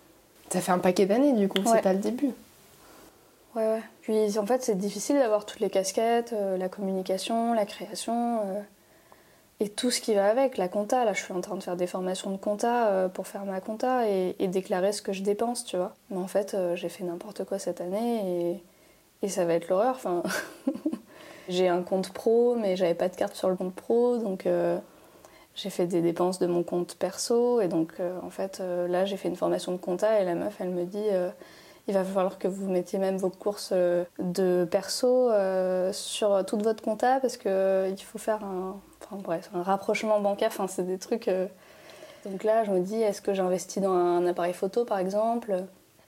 Ça fait un paquet d'années du coup, Ouais. c'est pas le début. Ouais, ouais. Puis en fait, c'est difficile d'avoir toutes les casquettes, la communication, la création et tout ce qui va avec, la compta. Là, je suis en train de faire des formations de compta euh, pour faire ma compta et, déclarer ce que je dépense, tu vois. Mais en fait, euh, j'ai fait n'importe quoi cette année et, ça va être l'horreur. Enfin, j'ai un compte pro, mais j'avais pas de carte sur le compte pro, donc euh, j'ai fait des dépenses de mon compte perso. Et donc, en fait, là, j'ai fait une formation de compta et la meuf, elle me dit. il va falloir que vous mettiez même vos courses de perso sur toute votre compta parce que euh, il faut faire un, enfin, bref, un rapprochement bancaire. Enfin, c'est des trucs. euh. Donc là, je me dis, est-ce que j'investis dans un appareil photo, par exemple?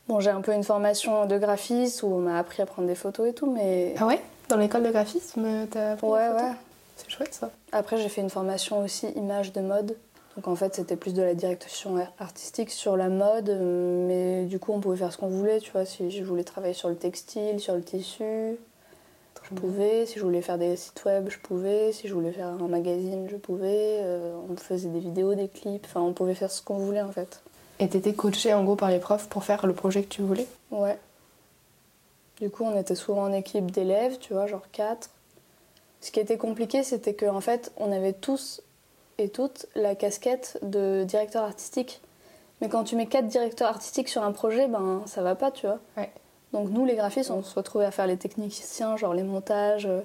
Bon, j'ai un peu une formation de graphiste où on m'a appris à prendre des photos et tout, mais Ah ouais? Dans l'école de graphisme, t'as appris ouais, ouais. C'est chouette ça. Après, j'ai fait une formation aussi image de mode. Donc en fait, c'était plus de la direction artistique sur la mode, mais du coup, on pouvait faire ce qu'on voulait, tu vois. Si je voulais travailler sur le textile, sur le tissu, je pouvais. Si je voulais faire des sites web, je pouvais. Si je voulais faire un magazine, je pouvais. Euh, on faisait des vidéos, des clips. Enfin, on pouvait faire ce qu'on voulait en fait. Et t'étais coachée en gros par les profs pour faire le projet que tu voulais? Ouais. Du coup, on était souvent en équipe d'élèves, tu vois, genre quatre. Ce qui était compliqué, c'était qu'en fait, on avait tous et toutes la casquette de directeur artistique. Mais quand tu mets quatre directeurs artistiques sur un projet, ben ça va pas, tu vois. Donc nous, les graphistes, on se retrouvait à faire les techniciens, genre les montages, euh,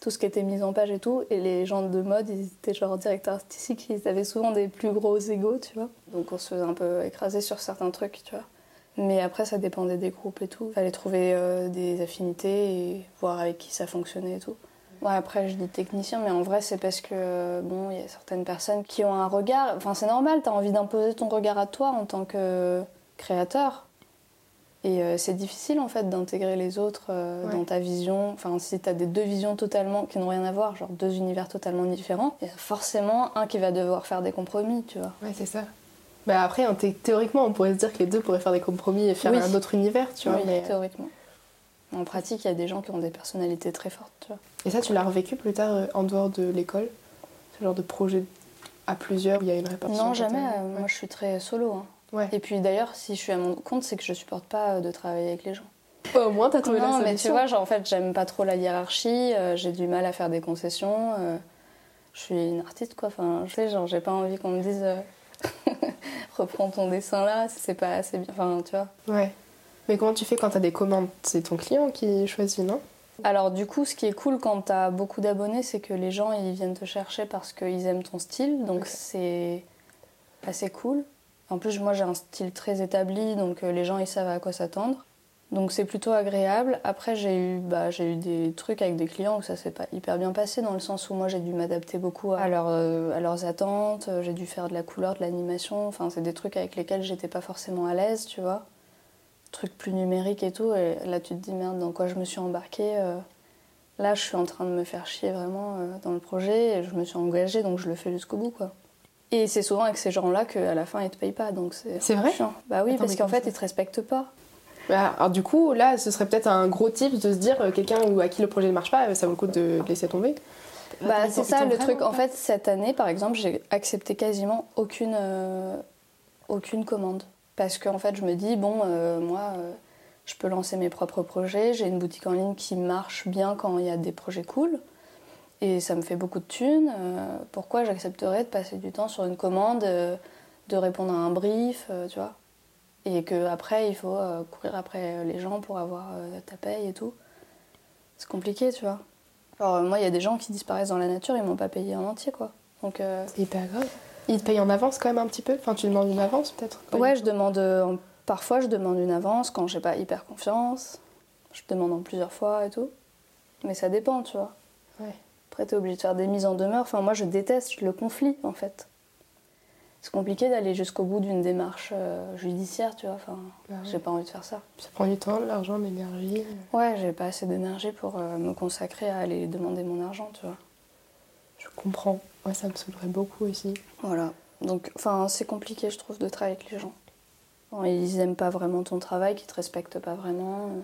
tout ce qui était mis en page et tout. Et les gens de mode, ils étaient genre directeurs artistiques, ils avaient souvent des plus gros égaux, tu vois. Donc on se faisait un peu écraser sur certains trucs, tu vois. Mais après, ça dépendait des groupes et tout. Fallait trouver euh, des affinités et voir avec qui ça fonctionnait et tout. Ouais, après, je dis technicien, mais en vrai, c'est parce que, bon, il y a certaines personnes qui ont un regard. Enfin, c'est normal, tu as envie d'imposer ton regard à toi en tant que créateur. Et euh, c'est difficile, en fait, d'intégrer les autres euh, dans ta vision. Enfin, si tu as des deux visions totalement qui n'ont rien à voir, genre deux univers totalement différents, il y a forcément un qui va devoir faire des compromis, tu vois. Ouais, c'est ça. Bah après, théoriquement, on pourrait se dire que les deux pourraient faire des compromis et faire un autre univers, tu vois. Oui, mais... théoriquement. En pratique, il y a des gens qui ont des personnalités très fortes. Tu vois. Et ça, tu l'as revécu plus tard euh, en dehors de l'école? Ce genre de projet à plusieurs, il y a une répartition Non, jamais. Moi, je suis très solo. Hein. Ouais. Et puis d'ailleurs, si je suis à mon compte, c'est que je supporte pas euh, de travailler avec les gens. au moins, t'as trouvé non, la solution. mais tu vois, genre, en fait, j'aime pas trop la hiérarchie. j'ai du mal à faire des concessions. je suis une artiste, quoi. Enfin, je sais, genre, j'ai pas envie qu'on me dise reprends ton dessin là, c'est pas assez bien. Enfin, tu vois. Ouais. Mais comment tu fais quand tu as des commandes? C'est ton client qui choisit, non? Alors du coup, ce qui est cool quand tu as beaucoup d'abonnés, c'est que les gens ils viennent te chercher parce qu'ils aiment ton style, donc c'est assez cool. En plus, moi j'ai un style très établi, donc euh, les gens ils savent à quoi s'attendre. Donc c'est plutôt agréable. Après, j'ai eu, bah, eu des trucs avec des clients où ça s'est pas hyper bien passé, dans le sens où moi j'ai dû m'adapter beaucoup à, euh, à leurs attentes, j'ai dû faire de la couleur, de l'animation. Enfin, c'est des trucs avec lesquels j'étais pas forcément à l'aise, tu vois truc plus numérique et tout. Et là, tu te dis, merde, dans quoi je me suis embarquée euh, Là, je suis en train de me faire chier vraiment euh, dans le projet. Et je me suis engagée, donc je le fais jusqu'au bout, quoi. Et c'est souvent avec ces gens-là qu'à la fin, ils te payent pas. Donc c'est vrai Bah oui, parce qu'en fait, ils te respectent pas. Bah, alors du coup, là, ce serait peut-être un gros tip de se dire euh, quelqu'un à qui le projet ne marche pas, ça vaut le coup de laisser tomber. Bah, c'est ça le truc. En fait, cette année, par exemple, j'ai accepté quasiment aucune, aucune commande. Parce qu'en fait, je me dis, bon, euh, moi, euh, je peux lancer mes propres projets. J'ai une boutique en ligne qui marche bien quand il y a des projets cool. Et ça me fait beaucoup de thunes. Euh, pourquoi j'accepterais de passer du temps sur une commande, de répondre à un brief, tu vois? Et qu'après, il faut courir après les gens pour avoir ta paye et tout. C'est compliqué, tu vois. Alors, moi, il y a des gens qui disparaissent dans la nature, ils m'ont pas payé en entier, quoi. Donc, C'est hyper grave. Il te paye en avance quand même un petit peu? Enfin, tu demandes une avance peut-être Ouais, je demande. Euh, parfois, je demande une avance quand j'ai pas hyper confiance. Je demande en plusieurs fois et tout. Mais ça dépend, tu vois. Ouais. Après, t'es obligé de faire des mises en demeure. Enfin, moi, je déteste le conflit, en fait. C'est compliqué d'aller jusqu'au bout d'une démarche euh, judiciaire, tu vois. Enfin, bah j'ai pas envie de faire ça. Ça prend du temps, de l'argent, de l'énergie. Ouais, j'ai pas assez d'énergie pour euh, me consacrer à aller demander mon argent, tu vois. Je comprends. Ouais, ça me saoulerait beaucoup aussi. Voilà. Donc, enfin, c'est compliqué, je trouve, de travailler avec les gens. ils aiment pas vraiment ton travail, qu'ils te respectent pas vraiment. Euh,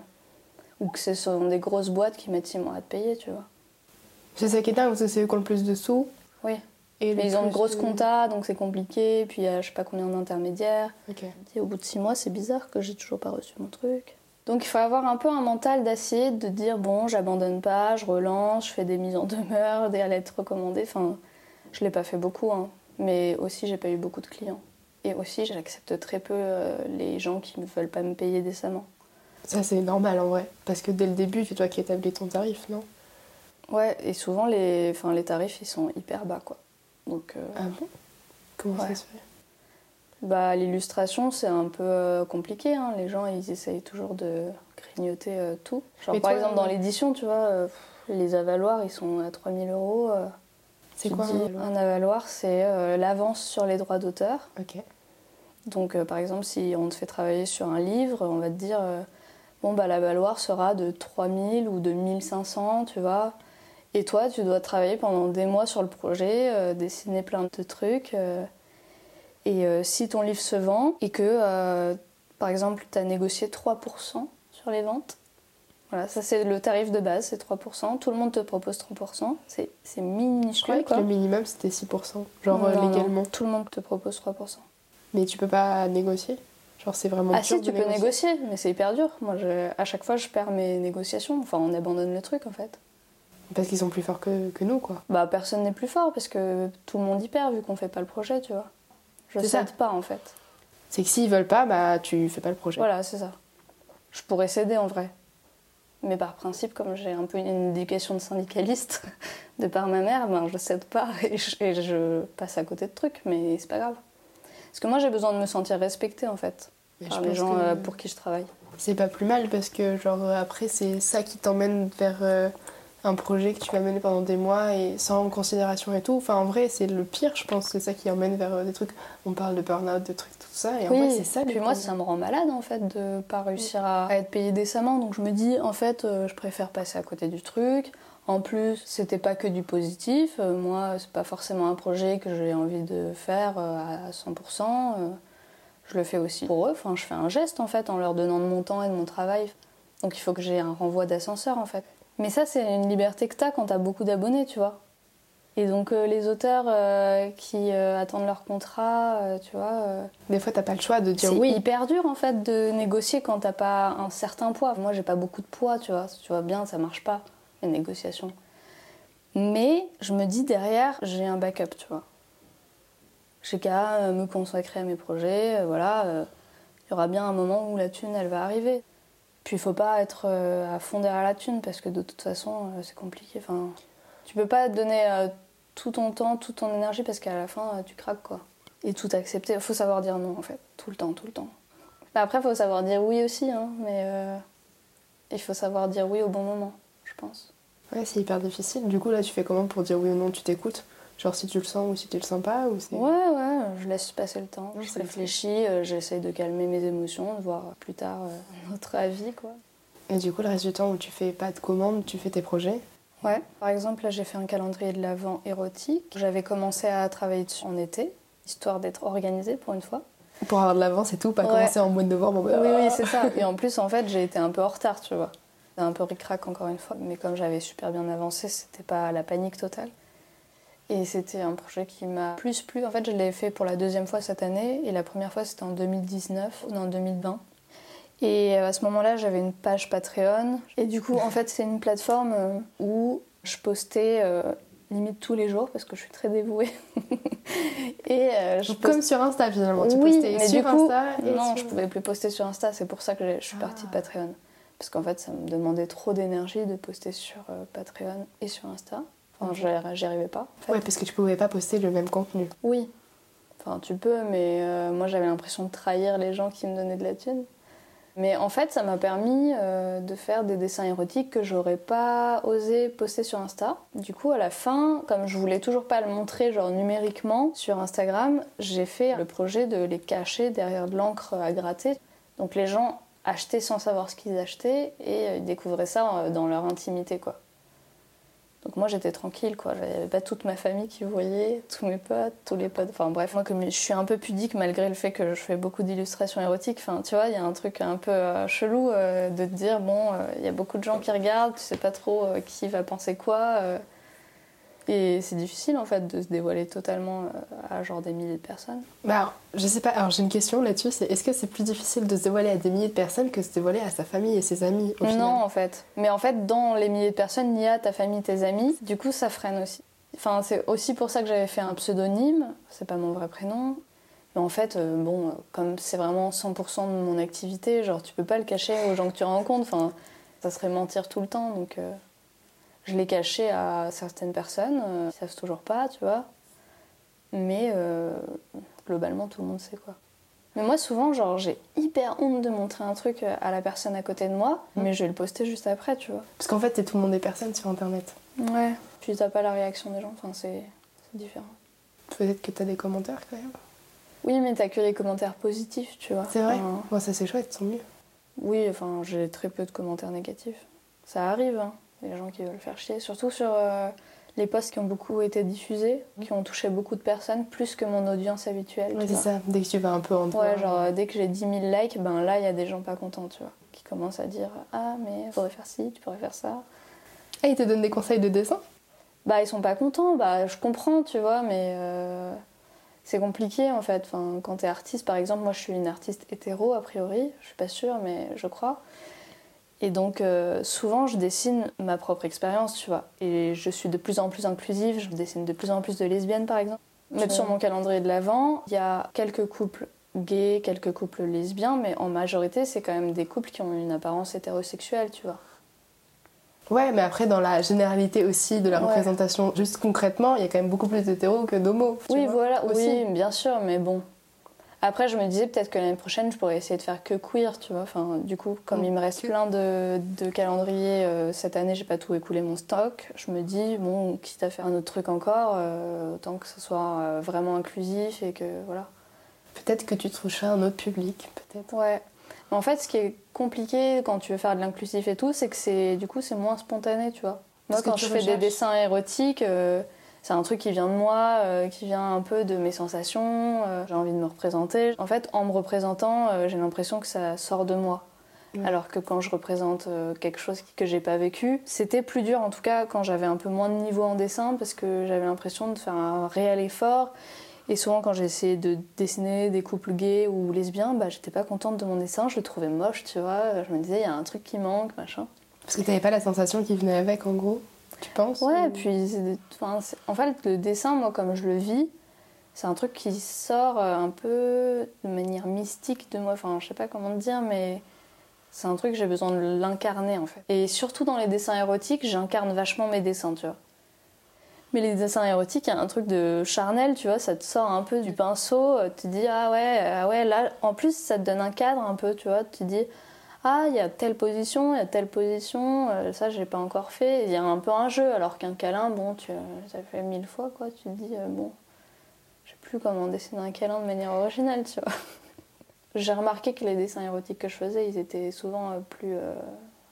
ou que ce sont des grosses boîtes qui mettent six mois à te payer, tu vois. C'est ça qui est dingue, parce que c'est eux qui ont le plus de sous. Oui. Et ils ont une grosse compta, donc c'est compliqué. Puis il y a je sais pas combien d'intermédiaires. Et au bout de six mois, c'est bizarre que j'ai toujours pas reçu mon truc. Donc il faut avoir un peu un mental d'acier, de dire bon, j'abandonne pas, je relance, je fais des mises en demeure, des lettres recommandées. Enfin, je l'ai pas fait beaucoup, hein. mais aussi j'ai pas eu beaucoup de clients. Et aussi j'accepte très peu euh, les gens qui ne veulent pas me payer décemment. Ça c'est normal en vrai, parce que dès le début c'est toi qui établis ton tarif, non? Ouais, et souvent les, enfin, les tarifs ils sont hyper bas quoi. Donc, euh, Ah bon? Comment ça se fait? Bah, L'illustration, c'est un peu euh, compliqué. Hein. Les gens, ils essayent toujours de grignoter tout. Genre, par exemple, dans l'édition, tu vois, les avaloirs, ils sont à 3000 euros. C'est quoi un avaloir? C'est euh, l'avance sur les droits d'auteur. Ok. Donc, euh, par exemple, si on te fait travailler sur un livre, on va te dire euh, bon, bah, l'avaloir sera de 3000 ou de 1500, tu vois. Et toi, tu dois travailler pendant des mois sur le projet, dessiner plein de trucs. Et euh, si ton livre se vend et que, euh, par exemple, tu as négocié 3% sur les ventes, voilà, ça c'est le tarif de base, c'est 3%. Tout le monde te propose 3%. C'est, c'est minuscule. le minimum c'était 6%, genre Non, euh, non, légalement. tout le monde te propose 3%. Mais tu peux pas négocier? Genre c'est vraiment Ah si, tu peux négocier, mais c'est hyper dur. Moi, je- à chaque fois, je perds mes négociations. Enfin, on abandonne le truc en fait. Parce qu'ils sont plus forts que, que nous, quoi. Bah, personne n'est plus fort parce que tout le monde y perd vu qu'on fait pas le projet, tu vois. Je ça. cède pas en fait. C'est que s'ils veulent pas, bah tu fais pas le projet. Voilà, c'est ça. Je pourrais céder en vrai. Mais par principe, comme j'ai un peu une éducation de syndicaliste de par ma mère, ben, je cède pas et je, et je passe à côté de trucs, mais c'est pas grave. Parce que moi, j'ai besoin de me sentir respectée en fait Mais par les gens que euh, pour qui je travaille. c'est pas plus mal parce que genre après c'est ça qui t'emmène vers euh, un projet que tu vas mener pendant des mois et sans considération et tout. Enfin en vrai c'est le pire je pense, c'est ça qui emmène vers euh, des trucs. On parle de burn-out, de trucs tout ça et en vrai c'est ça. Puis moi, ça me rend malade en fait de pas réussir à, à être payée décemment. Donc je me dis, en fait, euh, je préfère passer à côté du truc. En plus, c'était pas que du positif. Euh, moi, c'est pas forcément un projet que j'ai envie de faire euh, à 100%. Euh, je le fais aussi pour eux. Enfin, je fais un geste en fait en leur donnant de mon temps et de mon travail. Donc il faut que j'ai un renvoi d'ascenseur en fait. Mais ça, c'est une liberté que t'as quand t'as beaucoup d'abonnés, tu vois. Et donc euh, les auteurs euh, qui euh, attendent leur contrat, tu vois. Des fois t'as pas le choix de dire c'est oui. hyper dur en fait de négocier quand t'as pas un certain poids. Moi j'ai pas beaucoup de poids, tu vois. Tu vois bien, ça marche pas les négociations. Mais je me dis derrière, j'ai un backup, tu vois. J'ai qu'à me consacrer à mes projets, voilà. Il y aura bien un moment où la thune elle va arriver. Puis il faut pas être euh, à fond derrière la thune parce que de toute façon euh, c'est compliqué. Enfin, tu peux pas donner euh, tout ton temps, toute ton énergie parce qu'à la fin tu craques quoi. Et tout accepter. Il faut savoir dire non en fait, tout le temps, tout le temps. Bah, après, il faut savoir dire oui aussi, hein, mais euh, il faut savoir dire oui au bon moment, je pense. Ouais c'est hyper difficile. Du coup là tu fais comment pour dire oui ou non? Tu t'écoutes? Genre si tu le sens ou si tu le sens pas ou. Ouais, ouais, je laisse passer le temps. Non, Je réfléchis, euh, j'essaye de calmer mes émotions, de voir plus tard euh, notre avis, quoi. Et du coup le reste du temps où tu fais pas de commandes, tu fais tes projets? Ouais. Par exemple, là, j'ai fait un calendrier de l'Avent érotique. J'avais commencé à travailler dessus en été, histoire d'être organisée pour une fois. Pour avoir de l'avance et tout, pas Ouais. commencer en mois de novembre. en mode, Oui, Ah oui, c'est ça. Et en plus, en fait, j'ai été un peu en retard, tu vois. Un peu ric-rac encore une fois. Mais comme j'avais super bien avancé, c'était pas la panique totale. Et c'était un projet qui m'a plus plu. En fait, je l'ai fait pour la deuxième fois cette année. Et la première fois, c'était en 2019, non, en 2020. Et à ce moment-là, j'avais une page Patreon. Et du coup, en fait, c'est une plateforme euh, où je postais euh, limite tous les jours parce que je suis très dévouée. et euh, je Comme sur Insta finalement, tu oui, postais mais sur du coup, Insta et non, sur- je pouvais plus poster sur Insta. C'est pour ça que je suis partie de Patreon. Parce qu'en fait, ça me demandait trop d'énergie de poster sur euh, Patreon et sur Insta. Enfin, j'y arrivais pas. en fait. Ouais, parce que tu pouvais pas poster le même contenu. Oui. Enfin, tu peux, mais euh, moi, j'avais l'impression de trahir les gens qui me donnaient de la thune. Mais en fait, ça m'a permis euh, de faire des dessins érotiques que j'aurais pas osé poster sur Insta. Du coup, à la fin, comme je voulais toujours pas le montrer genre numériquement sur Instagram, j'ai fait le projet de les cacher derrière de l'encre à gratter. Donc les gens achetaient sans savoir ce qu'ils achetaient et euh, ils découvraient ça dans leur intimité, quoi. Donc moi j'étais tranquille quoi, j'avais pas toute ma famille qui voyait, tous mes potes, tous les potes, enfin bref, moi comme je suis un peu pudique malgré le fait que je fais beaucoup d'illustrations érotiques, enfin tu vois, il y a un truc un peu euh, chelou euh, de te dire bon, euh, il y a beaucoup de gens qui regardent, tu sais pas trop qui va penser quoi, et c'est difficile en fait de se dévoiler totalement euh, à genre des milliers de personnes. Bah, alors, je sais pas, alors j'ai une question là-dessus, c'est est-ce que c'est plus difficile de se dévoiler à des milliers de personnes que de se dévoiler à sa famille et ses amis au final? Non, en fait. Mais en fait, dans les milliers de personnes, il y a ta famille, tes amis. Du coup, ça freine aussi. Enfin, c'est aussi pour ça que j'avais fait un pseudonyme. C'est pas mon vrai prénom. Mais en fait, euh, bon, euh, comme c'est vraiment 100% de mon activité, genre, tu peux pas le cacher aux gens que tu rencontres. Enfin, ça serait mentir tout le temps. Donc, euh, je l'ai caché à certaines personnes. euh, ils savent toujours pas, tu vois. Mais euh, globalement, tout le monde sait quoi. Mais moi, souvent, genre, j'ai hyper honte de montrer un truc à la personne à côté de moi, Mm. mais je vais le poster juste après, tu vois. Parce qu'en fait, t'es tout le monde des personnes sur internet. Ouais. Puis t'as pas la réaction des gens, enfin, c'est différent. Peut-être que t'as des commentaires quand même. Oui, mais t'as que les commentaires positifs, tu vois. C'est vrai Enfin, Bon, ça c'est chouette, tant mieux. oui, enfin, j'ai très peu de commentaires négatifs. Ça arrive, hein, les gens qui veulent faire chier. Surtout sur euh, les posts qui ont beaucoup été diffusés, qui ont touché beaucoup de personnes, plus que mon audience habituelle. Ouais, tu c'est ça, dès que tu vas un peu en. Ouais, genre euh, dès que j'ai 10 000 likes, ben là il y a des gens pas contents, tu vois, qui commencent à dire Ah, mais tu pourrais faire ci, tu pourrais faire ça. Ah, ils te donnent des conseils de dessin? Bah, ils sont pas contents, bah je comprends, tu vois, mais euh, c'est compliqué en fait. Enfin, quand t'es artiste, par exemple, moi je suis une artiste hétéro a priori, je suis pas sûre, mais je crois. Et donc, euh, souvent, je dessine ma propre expérience, tu vois. Et je suis de plus en plus inclusive, je dessine de plus en plus de lesbiennes, par exemple. Même sur mon calendrier de l'Avent, il y a quelques couples gays, quelques couples lesbiens, mais en majorité, c'est quand même des couples qui ont une apparence hétérosexuelle, tu vois. Ouais, mais après, dans la généralité aussi de la Ouais. représentation, juste concrètement, il y a quand même beaucoup plus d'hétéros que d'homos. Oui, vois, voilà, aussi. oui, bien sûr, mais bon. Après, je me disais peut-être que l'année prochaine, je pourrais essayer de faire que queer, tu vois. Enfin, du coup, comme Mm, il me reste que- plein de, de calendriers euh, cette année, j'ai pas tout écoulé mon stock. Je me dis, bon, quitte à faire un autre truc encore, euh, autant que ce soit euh, vraiment inclusif et que voilà. Peut-être que tu toucheras un autre public, peut-être. Ouais. Mais en fait, ce qui est compliqué quand tu veux faire de l'inclusif et tout, c'est que c'est du coup c'est moins spontané, tu vois. Moi, Parce quand je fais des dessins érotiques, euh, c'est un truc qui vient de moi, euh, qui vient un peu de mes sensations. euh, j'ai envie de me représenter. En fait, en me représentant, euh, j'ai l'impression que ça sort de moi. Ouais. Alors que quand je représente quelque chose que j'ai pas vécu, c'était plus dur en tout cas quand j'avais un peu moins de niveau en dessin parce que j'avais l'impression de faire un réel effort. Et souvent, quand j'ai essayé de dessiner des couples gays ou lesbiens, bah, j'étais pas contente de mon dessin, je le trouvais moche, tu vois. Je me disais, il y a un truc qui manque, machin. Parce que t'avais pas la sensation qui venait avec, en gros, tu penses Ouais, ou- puis en fait, le dessin, moi, comme je le vis, c'est un truc qui sort euh, un peu de manière mystique de moi. Enfin, je sais pas comment te dire, mais c'est un truc j'ai besoin de l'incarner en fait. Et surtout dans les dessins érotiques, j'incarne vachement mes dessins, tu vois. Mais les dessins érotiques, il y a un truc de charnel, tu vois, ça te sort un peu du pinceau, euh, tu te dis ah ouais, ah ouais, là, en plus ça te donne un cadre un peu, tu vois, tu te dis ah il y a telle position, il y a telle position, euh, ça j'ai pas encore fait, il y a un peu un jeu, alors qu'un câlin, bon, tu ça fait mille fois quoi, tu te dis euh, bon, je sais plus comment dessiner un câlin de manière originale, tu vois. J'ai remarqué que les dessins érotiques que je faisais, ils étaient souvent euh, plus euh,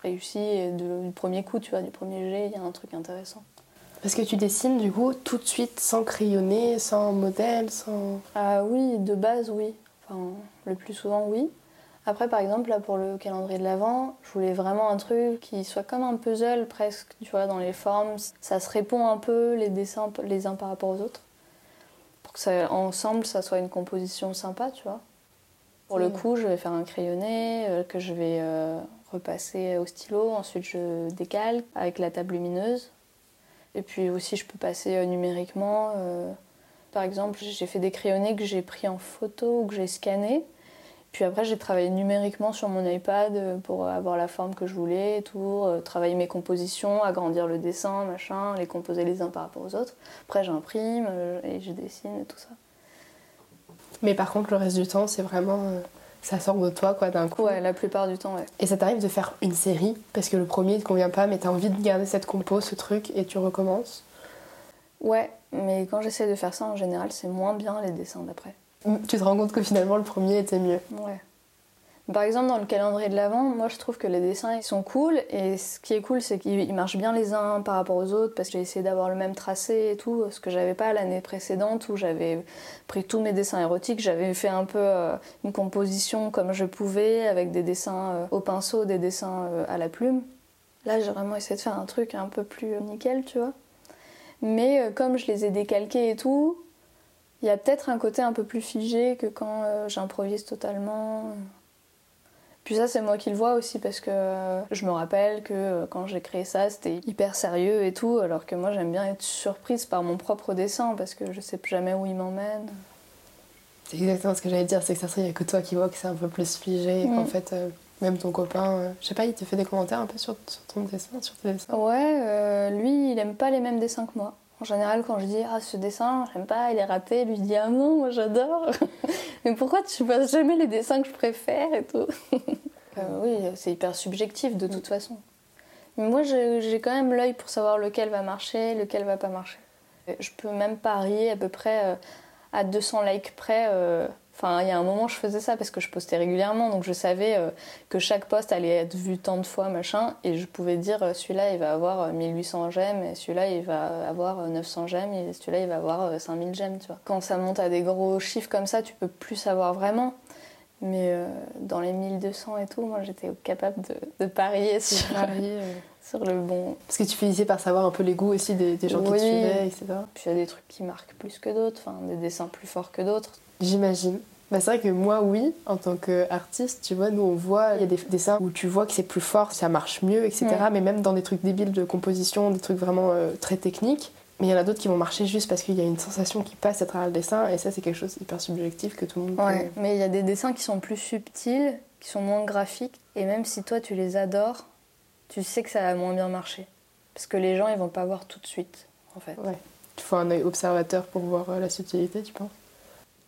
réussis et de- du premier coup, tu vois, du premier jet, il y a un truc intéressant. Parce que tu dessines, du coup, tout de suite, sans crayonner, sans modèle, sans... Ah oui, de base, oui. Enfin, le plus souvent, oui. Après, par exemple, là, pour le calendrier de l'Avent, je voulais vraiment un truc qui soit comme un puzzle, presque, tu vois, dans les formes. Ça se répond un peu, les dessins, les uns par rapport aux autres. Pour que ça, ensemble, ça soit une composition sympa, tu vois. Pour le Mm. coup, je vais faire un crayonné euh, que je vais euh, repasser au stylo. Ensuite, je décalque avec la table lumineuse. Et puis aussi, je peux passer euh, numériquement. par exemple, j'ai fait des crayonnés que j'ai pris en photo ou que j'ai scanné. Puis après, j'ai travaillé numériquement sur mon iPad euh, pour avoir la forme que je voulais et tout, euh, travailler mes compositions, agrandir le dessin, machin, les composer les uns par rapport aux autres. Après, j'imprime euh, et je dessine et tout ça. Mais par contre, le reste du temps, c'est vraiment... ça sort de toi, quoi, d'un coup. Ouais, la plupart du temps, ouais. Et ça t'arrive de faire une série, parce que le premier, il te convient pas, mais t'as envie de garder cette compo, ce truc, et tu recommences? Ouais, mais quand j'essaie de faire ça, en général, c'est moins bien les dessins d'après. Tu te rends compte que finalement, le premier était mieux. Ouais. Par exemple, dans le calendrier de l'Avent, moi je trouve que les dessins ils sont cool et ce qui est cool c'est qu'ils ils marchent bien les uns par rapport aux autres parce que j'ai essayé d'avoir le même tracé et tout, ce que j'avais pas l'année précédente où j'avais pris tous mes dessins érotiques, j'avais fait un peu euh, une composition comme je pouvais avec des dessins euh, au pinceau, des dessins euh, à la plume. Là j'ai vraiment essayé de faire un truc un peu plus nickel, tu vois. Mais comme je les ai décalqués et tout, il y a peut-être un côté un peu plus figé que quand euh, j'improvise totalement. Puis ça, c'est moi qui le vois aussi parce que euh, je me rappelle que euh, quand j'ai créé ça, c'était hyper sérieux et tout, alors que moi j'aime bien être surprise par mon propre dessin parce que je sais jamais où il m'emmène. C'est exactement ce que j'allais dire, c'est que ça serait il y a que toi qui vois que c'est un peu plus figé, et Mm. qu'en fait, euh, même ton copain, euh, je sais pas, il te fait des commentaires un peu sur, sur ton dessin, sur tes dessins? Ouais, euh, lui, il aime pas les mêmes dessins que moi. En général, quand je dis ah ce dessin, j'aime pas, il est raté, lui il dit ah non, moi j'adore. Mais pourquoi tu passes jamais les dessins que je préfère et tout? Euh, Oui, c'est hyper subjectif de toute façon. Mais moi, j'ai quand même l'œil pour savoir lequel va marcher, lequel va pas marcher. Je peux même parier à peu près euh, à 200 likes près euh, Enfin, il y a un moment, je faisais ça parce que je postais régulièrement, donc je savais euh, que chaque post allait être vu tant de fois, machin, et je pouvais dire euh, celui-là, il va avoir 1800 j'aime, et celui-là, il va avoir 900 j'aime, et celui-là, il va avoir 5000 j'aime, tu vois. Quand ça monte à des gros chiffres comme ça, tu peux plus savoir vraiment. Mais dans les 1200 et tout, moi, j'étais capable de, parier sur, sur le bon. Parce que tu finissais par savoir un peu les goûts aussi des, gens qui te suivaient, etc. Puis il y a des trucs qui marquent plus que d'autres, enfin, des dessins plus forts que d'autres. J'imagine. Bah, c'est vrai que moi, oui, en tant qu'artiste, tu vois, nous on voit, il y a des dessins où tu vois que c'est plus fort, ça marche mieux, etc. Mais même dans des trucs débiles de composition, des trucs vraiment euh, très techniques. Mais il y en a d'autres qui vont marcher juste parce qu'il y a une sensation qui passe à travers le dessin, et ça, c'est quelque chose d'hyper subjectif que tout le monde ouais, Mais il y a des dessins qui sont plus subtils, qui sont moins graphiques, et même si toi tu les adores, tu sais que ça va moins bien marcher. Parce que les gens, ils vont pas voir tout de suite, en fait. Ouais. Il faut un œil observateur pour voir euh, la subtilité, tu penses?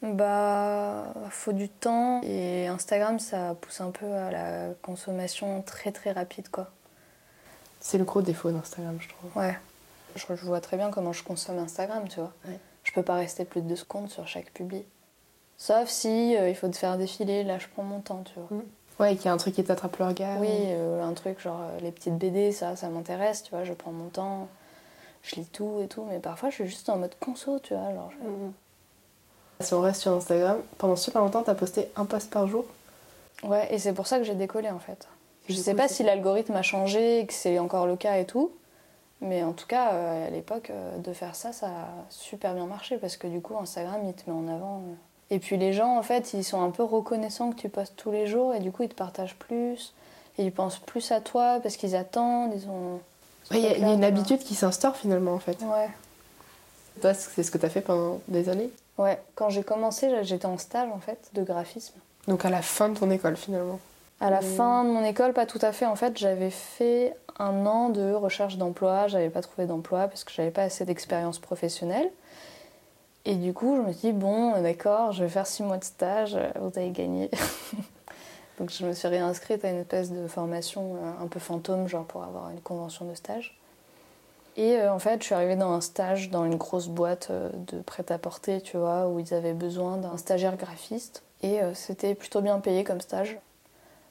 Bah, faut du temps et Instagram ça pousse un peu à la consommation très très rapide quoi. C'est le gros défaut d'Instagram, je trouve. Ouais. Je, vois très bien comment je consomme Instagram, tu vois. Je peux pas rester plus de deux secondes sur chaque publi. Sauf si euh, il faut te faire défiler, là je prends mon temps, tu vois. Mm. Ouais, qu'il y a un truc qui t'attrape le regard. Oui, euh, un truc genre euh, les petites BD, ça, ça m'intéresse, tu vois, je prends mon temps, je lis tout et tout, mais parfois je suis juste en mode conso, tu vois, genre. Mm. Si on reste sur Instagram, pendant super longtemps, t'as posté un post par jour Ouais, et c'est pour ça que j'ai décollé en fait. Je sais pas si l'algorithme a changé que c'est encore le cas et tout, mais en tout cas, euh, à l'époque, euh, de faire ça, ça a super bien marché parce que du coup, Instagram, il te met en avant. Euh. Et puis les gens, en fait, ils sont un peu reconnaissants que tu postes tous les jours et du coup, ils te partagent plus. Et ils pensent plus à toi parce qu'ils attendent, ils ont. Il y, a une habitude qui s'instaure finalement en fait. Ouais. Toi, c'est ce que tu as fait pendant des années? Ouais, quand j'ai commencé, j'étais en stage en fait de graphisme. Donc à la fin de ton école finalement À la fin de mon école, pas tout à fait. En fait, j'avais fait un an de recherche d'emploi. J'avais pas trouvé d'emploi parce que j'avais pas assez d'expérience professionnelle. Et du coup, je me suis dit, bon, d'accord, je vais faire six mois de stage, vous avez gagné. Donc je me suis réinscrite à une espèce de formation euh, un peu fantôme, genre pour avoir une convention de stage. Et euh, en fait, je suis arrivée dans un stage dans une grosse boîte euh, de prêt-à-porter, tu vois, où ils avaient besoin d'un stagiaire graphiste. Et euh, c'était plutôt bien payé comme stage.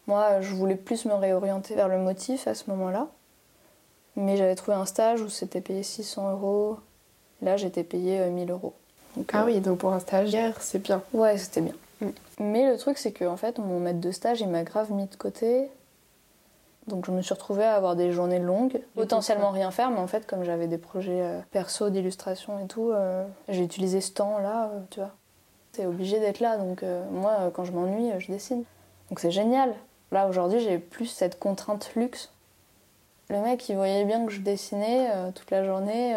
Moi, je voulais plus me réorienter vers le motif à ce moment-là. Mais j'avais trouvé un stage où c'était payé 600 euros. Là, j'étais payé 1000 euros. ah oui, donc pour un stagiaire, c'est bien. Ouais, c'était bien. Mm. Mais le truc, c'est que en fait, mon maître de stage, il m'a grave mis de côté. Donc je me suis retrouvée à avoir des journées longues, potentiellement rien faire, mais en fait comme j'avais des projets euh, perso d'illustration et tout, euh, j'ai utilisé ce temps-là, euh, tu vois. C'est obligé d'être là, donc moi quand je m'ennuie, je dessine. Donc c'est génial. Là aujourd'hui j'ai plus cette contrainte luxe. Le mec il voyait bien que je dessinais toute la journée,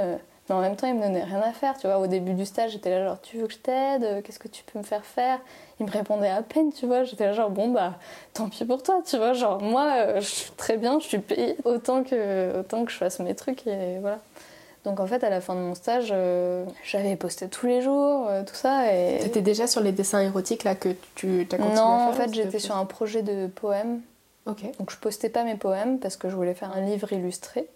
mais en même temps, il me donnait rien à faire. Tu vois, au début du stage, j'étais là genre, tu veux que je t'aide? Qu'est-ce que tu peux me faire faire? Il me répondait à peine, tu vois. J'étais là genre, bon bah, tant pis pour toi, tu vois. Genre, moi, euh, je suis très bien, je suis payée autant que, autant que je fasse mes trucs et voilà. Donc en fait, à la fin de mon stage, euh, j'avais posté tous les jours, euh, tout ça. Et... T'étais déjà sur les dessins érotiques là que tu as continué non, à faire en fait, j'étais sur un projet de poèmes. Ok. Donc je postais pas mes poèmes parce que je voulais faire un livre illustré.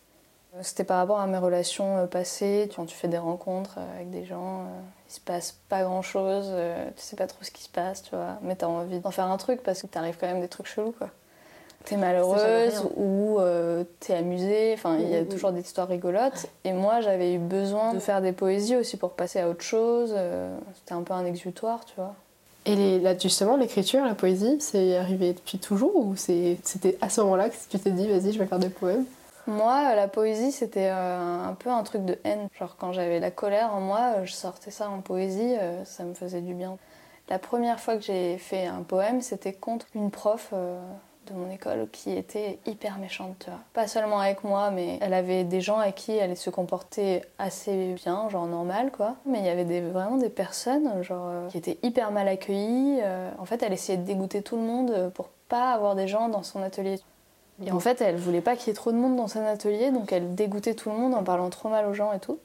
C'était par rapport à mes relations euh, passées. Quand tu fais des rencontres euh, avec des gens, euh, il se passe pas grand chose, tu sais pas trop ce qui se passe, tu vois. Mais t'as envie d'en faire un truc parce que t'arrives quand même des trucs chelous, quoi. T'es malheureuse ou t'es amusée, enfin il y a toujours des histoires rigolotes. Et moi j'avais eu besoin de faire des poésies aussi pour passer à autre chose. C'était un peu un exutoire, tu vois. Et là, justement, l'écriture, la poésie, c'est arrivé depuis toujours ou c'était à ce moment-là que tu t'es dit, vas-y, je vais faire des poèmes? Moi, la poésie, c'était euh, un peu un truc de haine. Genre, quand j'avais la colère en moi, euh, je sortais ça en poésie, euh, ça me faisait du bien. La première fois que j'ai fait un poème, c'était contre une prof de mon école qui était hyper méchante, tu vois. Pas seulement avec moi, mais elle avait des gens avec qui elle se comportait assez bien, genre normal, quoi. Mais il y avait vraiment des personnes, genre, qui étaient hyper mal accueillies. en fait, elle essayait de dégoûter tout le monde pour pas avoir des gens dans son atelier. Et en fait, elle voulait pas qu'il y ait trop de monde dans son atelier, donc elle dégoûtait tout le monde en parlant trop mal aux gens et tout.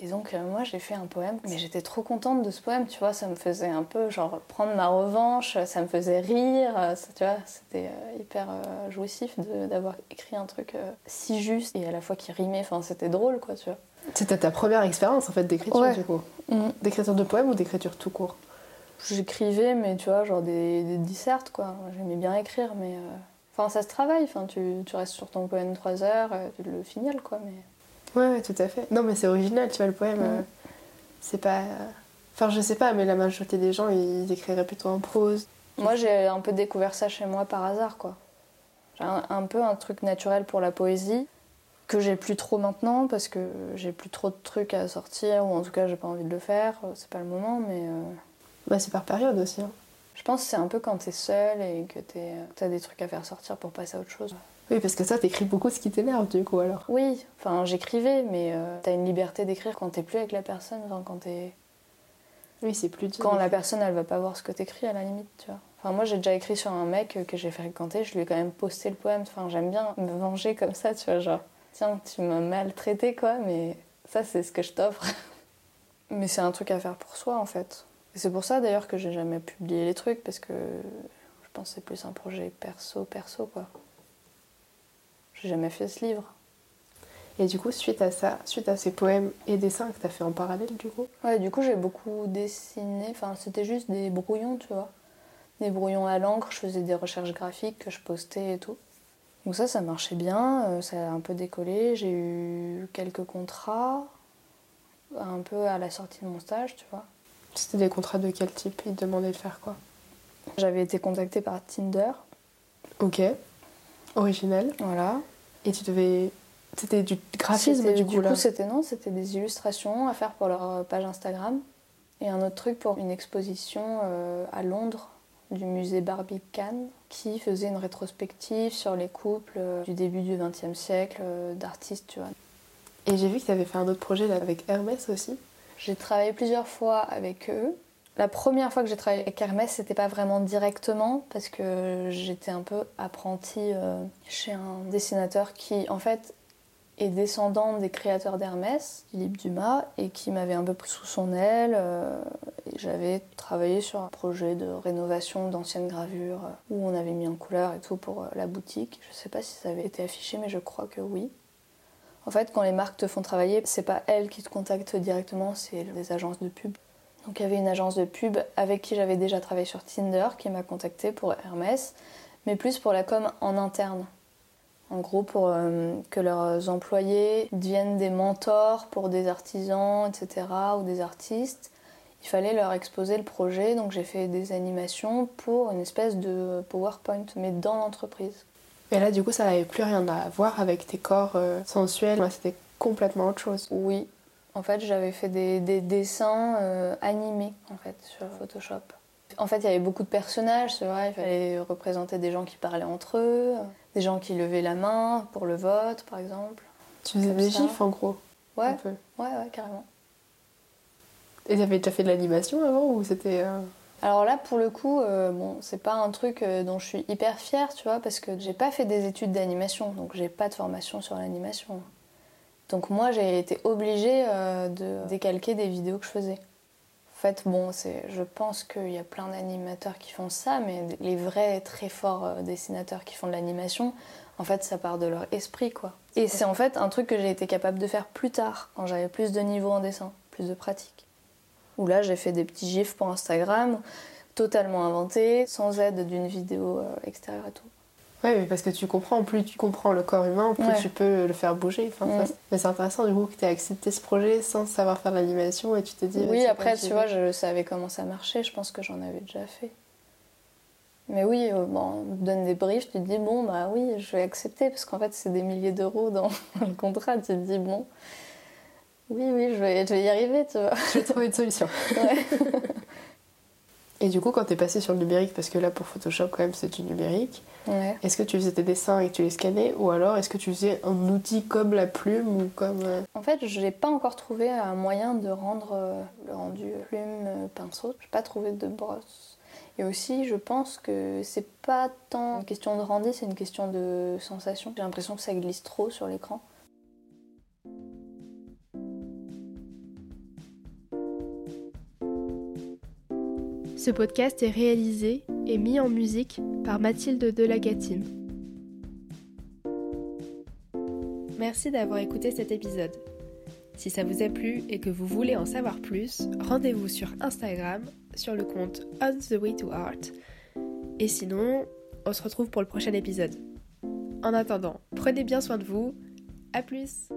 Et donc euh, moi j'ai fait un poème, mais j'étais trop contente de ce poème, tu vois, ça me faisait un peu genre prendre ma revanche, ça me faisait rire, euh, tu vois, c'était euh, hyper jouissif d'avoir écrit un truc si juste et à la fois qui rimait, enfin c'était drôle quoi, tu vois. C'était ta première expérience en fait d'écriture du coup, mm. d'écriture de poème ou d'écriture tout court? J'écrivais, mais tu vois, genre des, des dissertes, quoi. J'aimais bien écrire, mais. Euh, Enfin, ça se travaille. Enfin, tu, tu restes sur ton poème 3 heures, euh, tu le finis, quoi. Mais... Ouais, ouais, tout à fait. Non, mais c'est original, tu vois, le poème. Euh, c'est pas. euh, Enfin, je sais pas, mais la majorité des gens, ils écriraient plutôt en prose. Moi, j'ai un peu découvert ça chez moi par hasard, quoi. J'ai un, un peu un truc naturel pour la poésie que j'ai plus trop maintenant parce que j'ai plus trop de trucs à sortir ou en tout cas j'ai pas envie de le faire. C'est pas le moment, mais euh, Bah, c'est par période aussi. hein. Je pense que c'est un peu quand t'es seule et que t'es- t'as des trucs à faire sortir pour passer à autre chose. Oui, parce que ça, t'écris beaucoup ce qui t'énerve, du coup, alors. Oui, enfin j'écrivais, mais euh, t'as une liberté d'écrire quand t'es plus avec la personne, enfin, quand t'es Oui, c'est plus dur. quand la personne elle va pas voir ce que t'écris à la limite, tu vois. Enfin moi j'ai déjà écrit sur un mec que j'ai fréquenté, je lui ai quand même posté le poème. Enfin j'aime bien me venger comme ça, tu vois, genre tiens tu m'as maltraité quoi, mais ça c'est ce que je t'offre. mais c'est un truc à faire pour soi en fait. C'est pour ça d'ailleurs que j'ai jamais publié les trucs parce que je pense que c'est plus un projet perso perso quoi. J'ai jamais fait ce livre. Et du coup, suite à ça, suite à ces poèmes et dessins que t'as fait en parallèle, du coup, Ouais, du coup, j'ai beaucoup dessiné. Enfin, c'était juste des brouillons, tu vois. Des brouillons à l'encre. Je faisais des recherches graphiques que je postais et tout. Donc ça, ça marchait bien. euh, Ça a un peu décollé. J'ai eu quelques contrats. Un peu à la sortie de mon stage, tu vois. C'était des contrats de quel type? Ils te demandaient de faire quoi? J'avais été contactée par Tinder. Ok. Original. Voilà. Et tu devais. C'était du graphisme, du coup, là? c'était non, c'était des illustrations à faire pour leur euh, page Instagram. Et un autre truc pour une exposition euh, à Londres du musée Barbicane qui faisait une rétrospective sur les couples euh, du début du XXe siècle euh, d'artistes, tu vois. Et j'ai vu que t'avais fait un autre projet là, avec Hermès aussi. J'ai travaillé plusieurs fois avec eux. La première fois que j'ai travaillé avec Hermès, c'était pas vraiment directement parce que j'étais un peu apprentie euh, chez un dessinateur qui, en fait, est descendant des créateurs d'Hermès, Philippe Dumas, et qui m'avait un peu pris sous son aile. euh, J'avais travaillé sur un projet de rénovation d'anciennes gravures euh, où on avait mis en couleur et tout pour la boutique. Je sais pas si ça avait été affiché, mais je crois que oui. En fait, quand les marques te font travailler, c'est pas elles qui te contactent directement, c'est les agences de pub. Donc il y avait une agence de pub avec qui j'avais déjà travaillé sur Tinder qui m'a contacté pour Hermès, mais plus pour la com en interne. En gros, pour euh, que leurs employés deviennent des mentors pour des artisans, etc., ou des artistes. Il fallait leur exposer le projet, donc j'ai fait des animations pour une espèce de PowerPoint, mais dans l'entreprise. Et là, du coup, ça n'avait plus rien à voir avec tes corps euh, sensuels. Là, C'était complètement autre chose. Oui, en fait, j'avais fait des, des dessins euh, animés en fait sur Photoshop. En fait, il y avait beaucoup de personnages, c'est vrai. Il fallait représenter des gens qui parlaient entre eux, des gens qui levaient la main pour le vote, par exemple. Tu faisais des gifs en gros. un Ouais, peu. ouais, ouais, carrément. Et t'avais déjà fait de l'animation avant ou c'était. euh, Alors là, pour le coup, euh, bon, c'est pas un truc euh, dont je suis hyper fière, tu vois, parce que j'ai pas fait des études d'animation, donc j'ai pas de formation sur l'animation. Donc moi, j'ai été obligée euh, de décalquer des vidéos que je faisais. En fait, bon, c'est, je pense qu'il y a plein d'animateurs qui font ça, mais les vrais très forts dessinateurs qui font de l'animation, en fait, ça part de leur esprit, quoi. Et c'est en fait un truc que j'ai été capable de faire plus tard, quand j'avais plus de niveau en dessin, plus de pratique. Où là, j'ai fait des petits gifs pour Instagram, totalement inventés, sans aide d'une vidéo euh, extérieure et tout. Ouais, mais parce que tu comprends, plus tu comprends le corps humain, plus Ouais. tu peux le faire bouger. Enfin, Mm. ça, mais c'est intéressant du coup que tu aies accepté ce projet sans savoir faire l'animation et tu t'es dit. Oui, après, tu vois, je savais comment ça marchait, je pense que j'en avais déjà fait. Mais oui, euh, bon, on te donne des briefs, tu te dis, bon, bah oui, je vais accepter, parce qu'en fait, c'est des milliers d'euros dans le contrat, tu te dis, bon, oui, oui, je vais, je vais y arriver, tu vois. Je vais trouver une solution. Ouais. Et du coup, quand t'es passé sur le numérique, parce que là pour Photoshop, quand même, c'est du numérique, Ouais. est-ce que tu faisais tes dessins et que tu les scannais ou alors est-ce que tu faisais un outil comme la plume ou comme. euh, En fait, je n'ai pas encore trouvé un moyen de rendre euh, le rendu plume, euh, pinceau. Je n'ai pas trouvé de brosse. Et aussi, je pense que c'est pas tant une question de rendu, c'est une question de sensation. J'ai l'impression que ça glisse trop sur l'écran. Ce podcast est réalisé et mis en musique par Mathilde Delagatine. Merci d'avoir écouté cet épisode. Si ça vous a plu et que vous voulez en savoir plus, rendez-vous sur Instagram sur le compte On the Way to Art. Et sinon, on se retrouve pour le prochain épisode. En attendant, prenez bien soin de vous. À plus